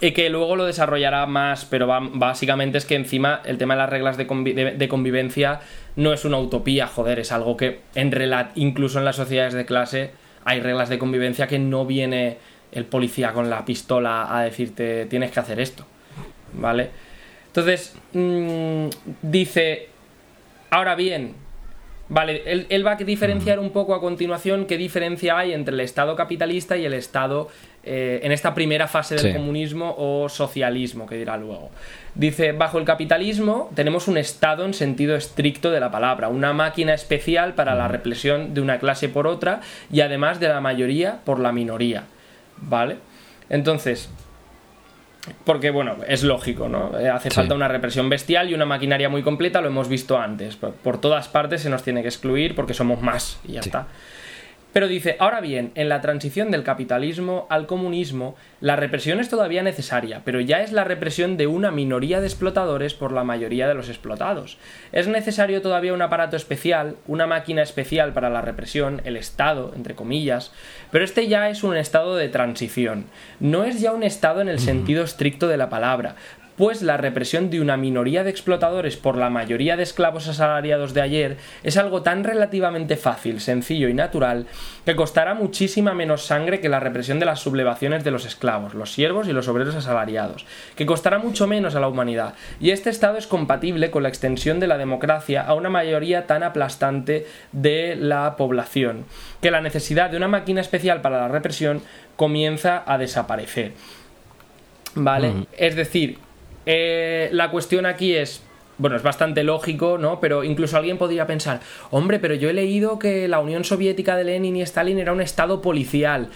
y que luego lo desarrollará más, pero básicamente es que encima el tema de las reglas de, convi- de- de convivencia no es una utopía, joder, es algo que en incluso en las sociedades de clase hay reglas de convivencia que no viene el policía con la pistola a decirte tienes que hacer esto, ¿vale? Entonces, mm, dice, ahora bien, Vale, él, él va a diferenciar un poco a continuación qué diferencia hay entre el Estado capitalista y el Estado eh, en esta primera fase del Sí. comunismo o socialismo, que dirá luego. Dice, bajo el capitalismo tenemos un Estado en sentido estricto de la palabra, una máquina especial para la represión de una clase por otra y además de la mayoría por la minoría. ¿Vale? Entonces, porque, bueno, es lógico, ¿no? Eh, Hace Sí. falta una represión bestial y una maquinaria muy completa, lo hemos visto antes. Por, por todas partes se nos tiene que excluir porque somos más y ya Sí. está. Pero dice, ahora bien, en la transición del capitalismo al comunismo, la represión es todavía necesaria, pero ya es la represión de una minoría de explotadores por la mayoría de los explotados. Es necesario todavía un aparato especial, una máquina especial para la represión, el Estado, entre comillas, pero este ya es un estado de transición. No es ya un estado en el sentido estricto de la palabra. Pues la represión de una minoría de explotadores por la mayoría de esclavos asalariados de ayer es algo tan relativamente fácil, sencillo y natural que costará muchísima menos sangre que la represión de las sublevaciones de los esclavos, los siervos y los obreros asalariados, que costará mucho menos a la humanidad, y este estado es compatible con la extensión de la democracia a una mayoría tan aplastante de la población, que la necesidad de una máquina especial para la represión comienza a desaparecer. ¿Vale? Mm. Es decir, eh, la cuestión aquí es, bueno, es bastante lógico, ¿no? Pero incluso alguien podría pensar, hombre, pero yo he leído que la Unión Soviética de Lenin y Stalin era un estado policial.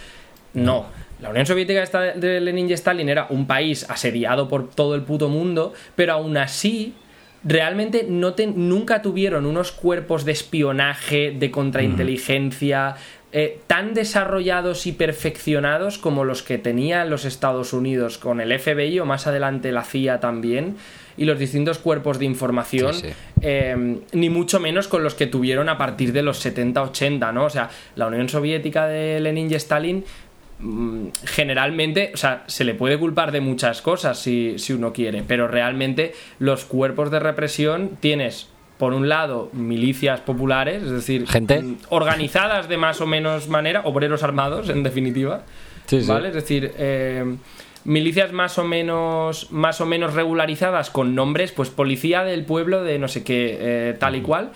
No. La Unión Soviética de Lenin y Stalin era un país asediado por todo el puto mundo, pero aún así realmente no nunca tuvieron unos cuerpos de espionaje, de contrainteligencia, eh, tan desarrollados y perfeccionados como los que tenían los Estados Unidos con el FBI o más adelante la CIA también y los distintos cuerpos de información Sí, sí. eh, ni mucho menos con los que tuvieron a partir de los 70-80, ¿no? O sea, la Unión Soviética de Lenin y Stalin mm, generalmente, o sea, se le puede culpar de muchas cosas si, si uno quiere, pero realmente los cuerpos de represión tienes, por un lado, milicias populares, es decir, Gente. organizadas de más o menos manera, obreros armados, en definitiva, Sí, sí. ¿vale? Es decir, eh, milicias más o menos más o menos regularizadas con nombres, pues policía del pueblo de no sé qué, eh, tal y cual.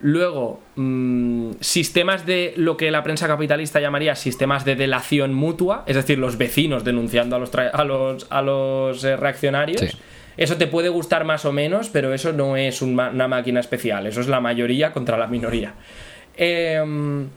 Luego, mm, sistemas de lo que la prensa capitalista llamaría sistemas de delación mutua, es decir, los vecinos denunciando a los, a los, a los eh, reaccionarios. Sí. Eso te puede gustar más o menos, pero eso no es una máquina especial, eso es la mayoría contra la minoría. Em,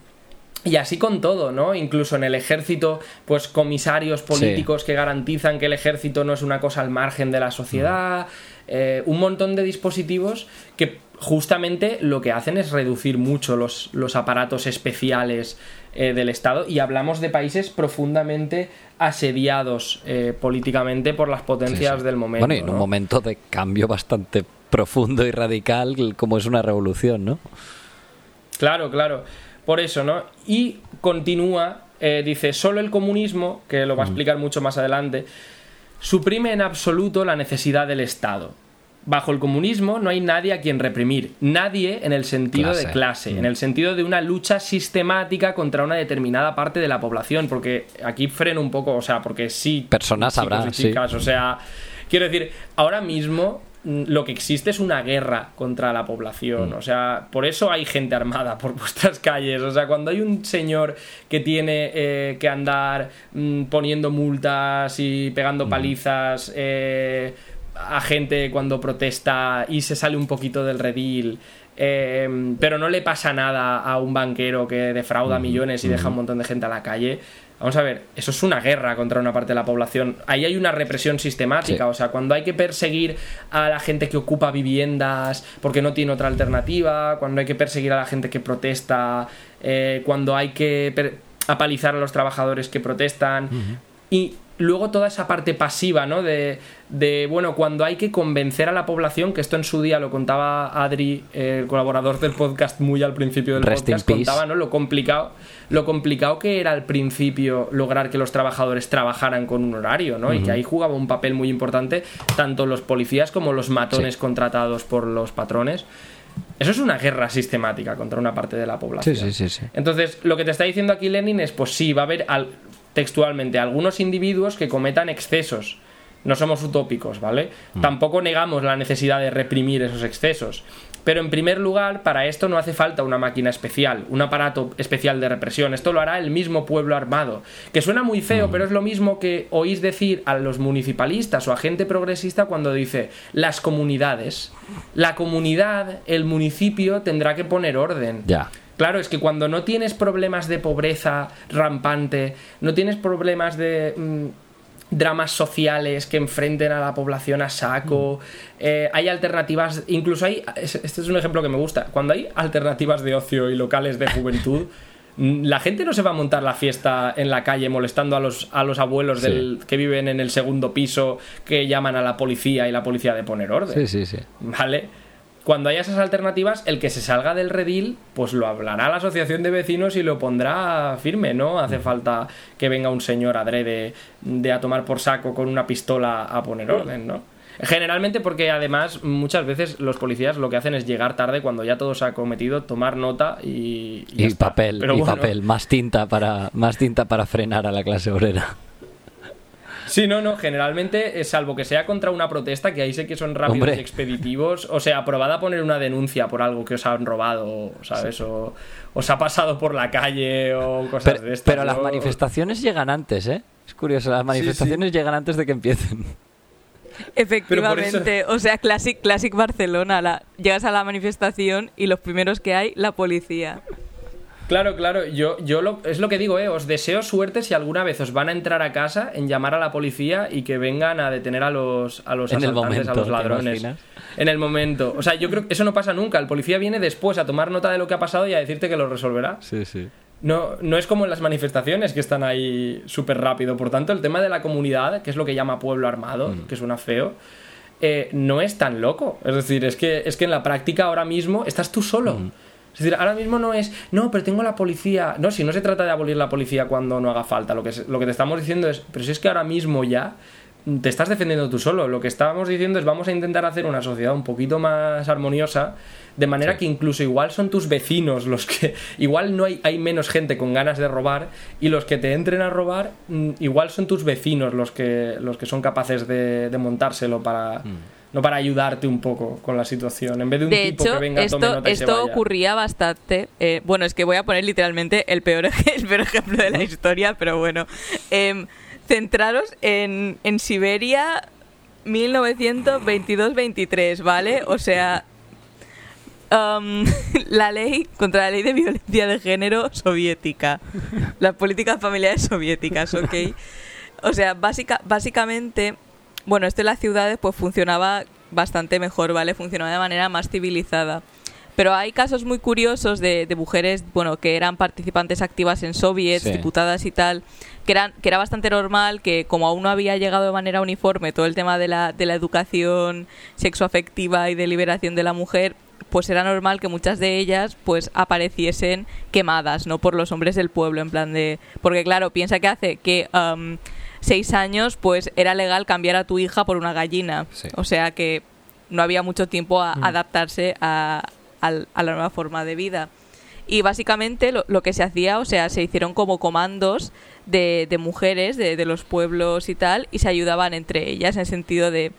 y así con todo, ¿no? Incluso en el ejército, pues comisarios políticos que garantizan que el ejército no es una cosa al margen de la sociedad, eh, un montón de dispositivos que justamente lo que hacen es reducir mucho los, los aparatos especiales eh, del Estado y hablamos de países profundamente asediados eh, políticamente por las potencias Sí, sí. del momento. Bueno, y en un momento de cambio bastante profundo y radical, como es una revolución, ¿no? Claro, claro. Por eso, ¿no? Y continúa, eh, dice, solo el comunismo, que lo va a explicar mucho más adelante, suprime en absoluto la necesidad del Estado. Bajo el comunismo no hay nadie a quien reprimir, nadie en el sentido de Clase. en el sentido de una lucha sistemática contra una determinada parte de la población, porque aquí freno un poco, o sea, porque sí, Personas habrá, sí. o sea, quiero decir, ahora mismo mm, lo que existe es una guerra contra la Mm. población, o sea, por eso hay gente armada por vuestras calles, o sea, cuando hay un señor que tiene eh, que andar mm, poniendo multas y pegando Mm. palizas eh, a gente cuando protesta y se sale un poquito del redil. eh, pero no le pasa nada a un banquero que defrauda millones y deja un montón de gente a la calle. Vamos a ver, eso es una guerra contra una parte de la población. Ahí hay una represión sistemática. Sí. O sea, cuando hay que perseguir a la gente que ocupa viviendas porque no tiene otra alternativa, cuando hay que perseguir a la gente que protesta, eh, cuando hay que apalizar a los trabajadores que protestan. Y luego toda esa parte pasiva, ¿no? De, de, bueno, cuando hay que convencer a la población, que esto en su día lo contaba Adri, el colaborador del podcast, muy al principio del Rest podcast, contaba, ¿no? Lo complicado, lo complicado que era al principio lograr que los trabajadores trabajaran con un horario, ¿no? Y que ahí jugaba un papel muy importante tanto los policías como los matones Sí. contratados por los patrones. Eso es una guerra sistemática contra una parte de la población. Sí, sí, sí, sí. Entonces, lo que te está diciendo aquí Lenin es, pues sí, va a haber al- textualmente algunos individuos que cometan excesos. No somos utópicos, ¿vale? Tampoco negamos la necesidad de reprimir esos excesos. Pero en primer lugar, para esto no hace falta una máquina especial, un aparato especial de represión. Esto lo hará el mismo pueblo armado. Que suena muy feo, pero es lo mismo que oís decir a los municipalistas o a gente progresista cuando dice las comunidades. La comunidad, el municipio tendrá que poner orden. Ya. Claro, es que cuando no tienes problemas de pobreza rampante, no tienes problemas de mm, dramas sociales que enfrenten a la población a saco, eh, hay alternativas, incluso hay, es- este es un ejemplo que me gusta, cuando hay alternativas de ocio y locales de juventud, mm, la gente no se va a montar la fiesta en la calle molestando a los, a los abuelos Sí. del, que viven en el segundo piso que llaman a la policía y la policía de poner orden. Sí, sí, sí. ¿Vale? Cuando haya esas alternativas, el que se salga del redil, pues lo hablará la asociación de vecinos y lo pondrá firme, ¿no? Hace falta que venga un señor adrede de a tomar por saco con una pistola a poner orden, ¿no? Generalmente porque además muchas veces los policías lo que hacen es llegar tarde cuando ya todo se ha cometido, tomar nota y... Y papel, Pero y bueno, papel, más tinta para más tinta para frenar a la clase obrera. Sí, no, no, generalmente, eh, salvo que sea contra una protesta, que ahí sé que son rápidos Hombre. y expeditivos, o sea, probad a poner una denuncia por algo que os han robado, ¿sabes? O os ha pasado por la calle o cosas Pero, de estas. pero las manifestaciones llegan antes, ¿eh? Es curioso, las manifestaciones llegan antes de que empiecen. Efectivamente, o sea, Classic, Classic Barcelona. La, llegas a la manifestación y los primeros que hay, la policía. Claro, claro, yo, yo lo, es lo que digo, ¿eh? Os deseo suerte si alguna vez os van a entrar a casa en llamar a la policía y que vengan a detener a los, a los En asaltantes, momento, a los ¿te ladrones. En el momento. O sea, yo creo que eso no pasa nunca. El policía viene después a tomar nota de lo que ha pasado y a decirte que lo resolverá. Sí, sí. No, no es como en las manifestaciones que están ahí súper rápido. Por tanto, el tema de la comunidad, que es lo que llama pueblo armado, Mm. que suena feo, eh, no es tan loco. Es decir, es que, es que en la práctica ahora mismo estás tú solo. Mm. Es decir, ahora mismo no es, no, pero tengo la policía. No, si no se trata de abolir la policía cuando no haga falta. Lo que, lo que te estamos diciendo es, pero si es que ahora mismo ya te estás defendiendo tú solo. Lo que estábamos diciendo es, vamos a intentar hacer una sociedad un poquito más armoniosa. De manera que incluso igual son tus vecinos los que. Igual no hay, hay menos gente con ganas de robar. Y los que te entren a robar, mm, igual son tus vecinos los que, los que son capaces de, de montárselo para. No para ayudarte un poco con la situación. En vez de un De tipo hecho, que venga, tome esto, nota y se esto vaya. ocurría bastante. eh, bueno, es que voy a poner literalmente el peor, ej- el peor ejemplo de la historia, pero bueno. Em, centraros en, en Siberia 1922-23, ¿vale? O sea, am, la ley contra la ley de violencia de género soviética. Las políticas familiares soviéticas, ¿ok? O sea, básica, básicamente, bueno, esto en las ciudades pues funcionaba bastante mejor, ¿vale? Funcionaba de manera más civilizada. Pero hay casos muy curiosos de, de mujeres, bueno, que eran participantes activas en soviets, Sí. diputadas y tal, que eran que era bastante normal que como aún no había llegado de manera uniforme todo el tema de la, de la educación sexoafectiva y de liberación de la mujer, pues era normal que muchas de ellas pues apareciesen quemadas, ¿no? Por los hombres del pueblo, en plan de... Porque claro, piensa que hace que am, seis años pues era legal cambiar a tu hija por una gallina. Sí. O sea que no había mucho tiempo a adaptarse a, a la nueva forma de vida. Y básicamente lo, lo que se hacía, o sea, se hicieron como comandos de, de mujeres de, de los pueblos y tal, y se ayudaban entre ellas en el sentido de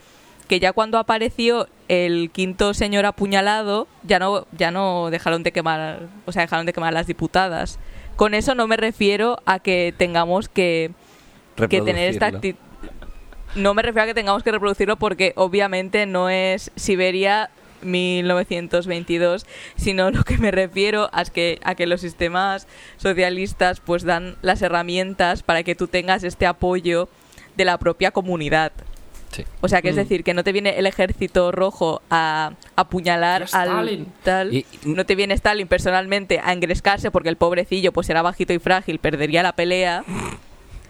que ya cuando apareció el quinto señor apuñalado, ya no, ya no dejaron de quemar, o sea, dejaron de quemar las diputadas. Con eso no me refiero a que tengamos que, que tener esta actitud. No me refiero a que tengamos que reproducirlo porque obviamente no es Siberia 1922, sino lo que me refiero es que, a que los sistemas socialistas pues dan las herramientas para que tú tengas este apoyo de la propia comunidad. Sí. O sea, que es Mm. decir, que no te viene el ejército rojo a apuñalar al tal, Y- no te viene Stalin personalmente a engrescarse porque el pobrecillo pues era bajito y frágil, perdería la pelea.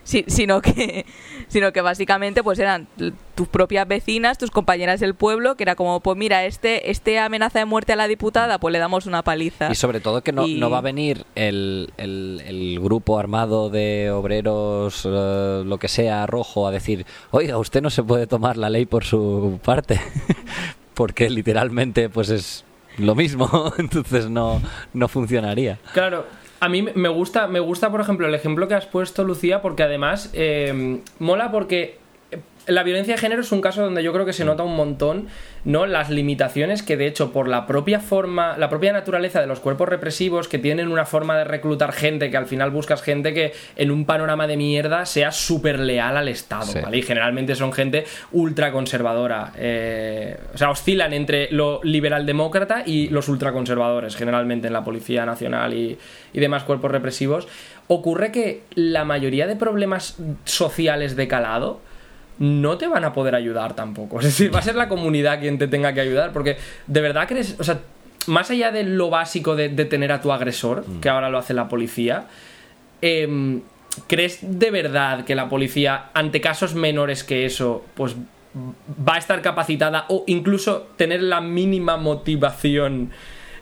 Sí, sino que sino que básicamente pues eran tus propias vecinas, tus compañeras del pueblo, que era como, pues mira, este este amenaza de muerte a la diputada, pues le damos una paliza. Y sobre todo que no, Y- no va a venir el, el- el grupo armado de obreros, eh, lo que sea, rojo, a decir, oiga, usted no se puede tomar la ley por su parte, porque literalmente pues es lo mismo, entonces no, no funcionaría. Claro, a mí me gusta, me gusta, por ejemplo, el ejemplo que has puesto, Lucía, porque además eh, mola porque la violencia de género es un caso donde yo creo que se nota un montón, ¿no? Las limitaciones que, de hecho, por la propia forma, la propia naturaleza de los cuerpos represivos, que tienen una forma de reclutar gente, que al final buscas gente que en un panorama de mierda sea súper leal al Estado, Sí. ¿vale? Y generalmente son gente ultra conservadora. eh, o sea, oscilan entre lo liberal demócrata y los ultraconservadores, generalmente en la Policía Nacional y, y demás cuerpos represivos. Ocurre que la mayoría de problemas sociales de calado no te van a poder ayudar tampoco. Es decir, va a ser la comunidad quien te tenga que ayudar, porque de verdad crees, o sea, más allá de lo básico de detener a tu agresor, que ahora lo hace la policía, em, ¿crees de verdad que la policía, ante casos menores que eso, pues va a estar capacitada o incluso tener la mínima motivación,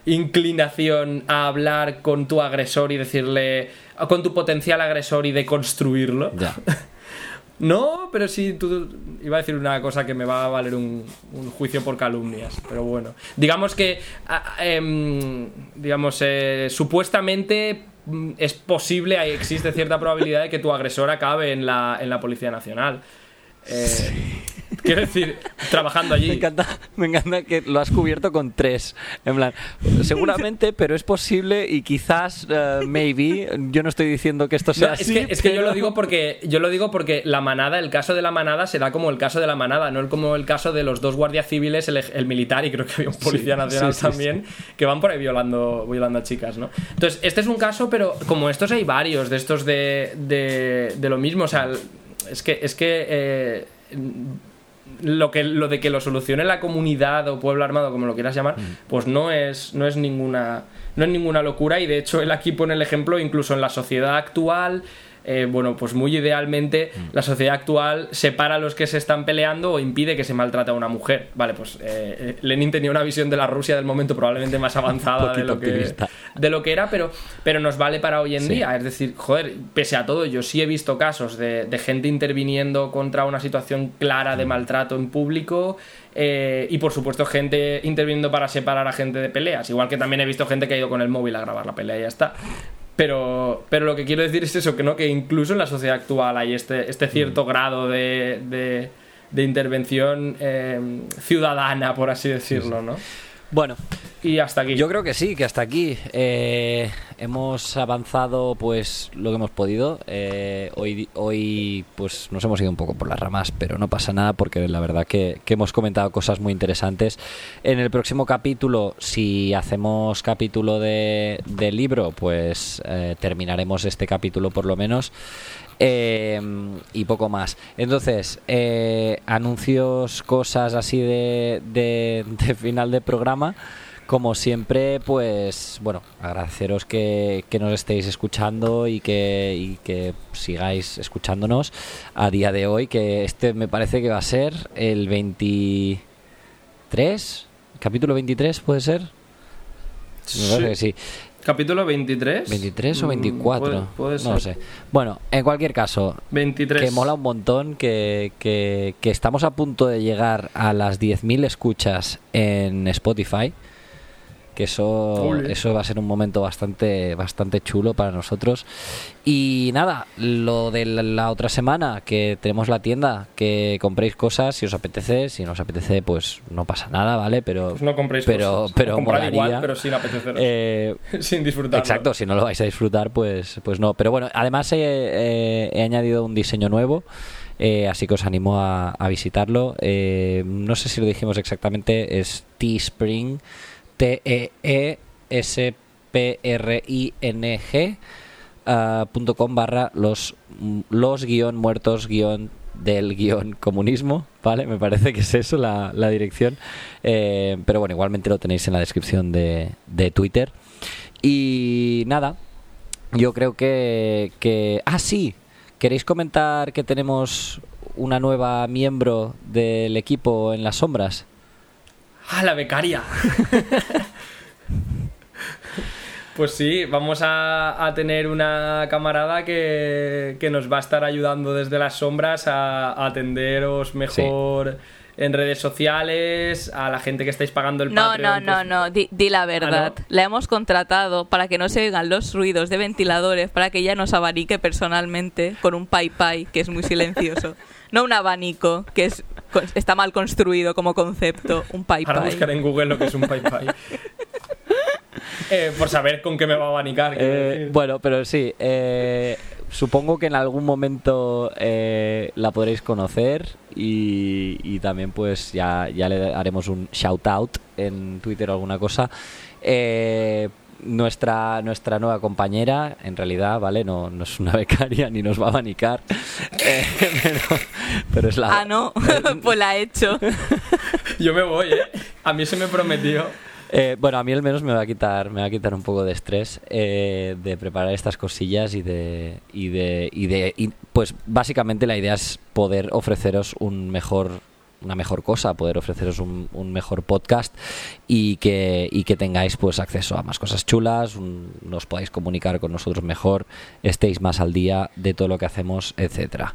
inclinación a hablar con tu agresor y decirle, con tu potencial agresor y de construirlo? Ya. No, pero sí, tú iba a decir una cosa que me va a valer un, juicio por calumnias, pero bueno. Digamos que, em, digamos, eh, supuestamente mm, es posible, existe cierta probabilidad de que tu agresor acabe en la, en la Policía Nacional. Eh, Quiero decir, trabajando Me allí. encanta, me encanta que lo has cubierto con tres. En plan, seguramente, pero es posible y quizás, eh, maybe. Yo no estoy diciendo que esto sea No, es así. que, es que yo lo digo porque yo lo digo porque la manada, el caso de la manada será como el caso de la manada, no el- como el caso de los dos guardias civiles, el, el militar y creo que había un policía Sí, nacional sí, sí, también, que van por ahí violando, violando a chicas, ¿no? Entonces, este es un caso, pero como estos hay varios de estos de, de, de lo mismo, o sea, es que es que eh, lo que lo de que lo solucione la comunidad o pueblo armado como lo quieras llamar pues no es no es ninguna no es ninguna locura y de hecho él aquí pone el ejemplo incluso en la sociedad actual eh, bueno, pues muy idealmente la sociedad actual separa a los que se están peleando o impide que se maltrate a una mujer. Vale, pues eh, eh, Lenin tenía una visión de la Rusia del momento probablemente más avanzada de lo, que, de lo que era, pero, pero nos vale para hoy en Sí. día. Es decir, joder, pese a todo, yo sí he visto casos de, de gente interviniendo contra una situación clara de maltrato en público. eh, y por supuesto, gente interviniendo para separar a gente de peleas. Igual que también he visto gente que ha ido con el móvil a grabar la pelea y ya está. Pero, pero lo que quiero decir es eso, que no, que incluso en la sociedad actual hay este, este cierto grado de, de, de intervención eh, ciudadana, por así decirlo, ¿no? Bueno, Y hasta aquí. Yo creo que sí, que hasta aquí eh, hemos avanzado pues lo que hemos podido. Eh, hoy, hoy pues nos hemos ido un poco por las ramas, pero no pasa nada porque la verdad que, hemos comentado cosas muy interesantes. En el próximo capítulo, si hacemos capítulo de, de libro, pues eh, terminaremos este capítulo por lo menos. Eh, y poco más. Entonces, eh, anuncios, cosas así de, de- de final de programa. Como siempre, pues bueno, agradeceros que, que nos estéis escuchando y que, y que sigáis escuchándonos a día de hoy, que este me parece que va a ser el 23, capítulo 23, ¿puede ser? Me que sí. Capítulo 23. 23 o Mm, 24, Puede, puede no lo ser. sé. Bueno, en cualquier caso, 23. que mola un montón, que, que- que estamos a punto de llegar a las 10.000 escuchas en Spotify. Que eso, Ole. eso va a ser un momento bastante, bastante chulo para nosotros. Y nada, lo de la, la otra semana, que tenemos la tienda, que compréis cosas si os apetece. Si no os apetece, pues no pasa nada, ¿vale? Pero, Pues no compréis pero, cosas. pero molaría. igual, pero sin apeteceros. Eh, sin disfrutar. Exacto, si no lo vais a disfrutar, pues, pues no. Pero bueno, además he, eh, he añadido un diseño nuevo, eh, así que os animo a, a visitarlo. Eh, no sé si lo dijimos exactamente, es Teespring, T-E-E-S-P-R-I-N-G ah, barra los, los guion muertos guion del guion comunismo, ¿vale? Me parece que es eso la, la dirección. Eh, pero bueno, igualmente lo tenéis en la descripción de, de Twitter. Y nada, yo creo que, que... Ah, sí, ¿queréis comentar que tenemos una nueva miembro del equipo en las sombras? ¡Ah, la becaria! Pues sí, vamos a, a tener una camarada que, que nos va a estar ayudando desde las sombras a, a atenderos mejor en redes sociales, a la gente que estáis pagando el No, Patreon. no, no, pues- no, di, di la verdad. ¿no? La hemos contratado para que no se oigan los ruidos de ventiladores, para que ella nos abanique personalmente con un pai pai, que es muy silencioso. No un abanico, que es está mal construido como concepto, un pai Para pai. buscar en Google lo que es un pai pai. Eh, por saber con qué me va a abanicar. Eh, bueno, pero sí, eh, supongo que en algún momento eh, la podréis conocer y, y también pues ya, ya le haremos un shout out en Twitter o alguna cosa. Eh, nuestra, nuestra nueva compañera, en realidad, ¿vale? No, no es una becaria ni nos va a abanicar, eh, pero, pero es la... Ah, no, pues la he hecho. Yo me voy, ¿eh? A mí se me prometió. Eh, bueno, a mí al menos me va a quitar, me va a quitar un poco de estrés eh, de preparar estas cosillas y de, y de, y de, y, pues básicamente la idea es poder ofreceros un mejor, una mejor cosa, poder ofreceros un, un mejor podcast y que, y que tengáis pues acceso a más cosas chulas, un- nos podáis comunicar con nosotros mejor, estéis más al día de todo lo que hacemos, etcétera.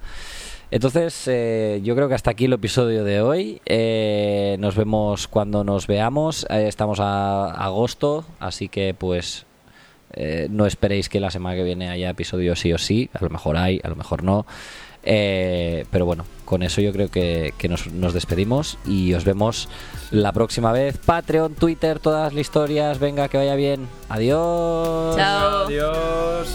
Entonces, eh, yo creo que hasta aquí el episodio de hoy. Eh, nos vemos cuando nos veamos. Eh, estamos a agosto, así que pues eh, no esperéis que la semana que viene haya episodio sí o sí. A lo mejor hay, a lo mejor no. Eh, pero bueno, con eso yo creo que, que nos, nos despedimos y os vemos la próxima vez. Patreon, Twitter, todas las historias. Venga, que vaya bien. Adiós. Chao. Adiós.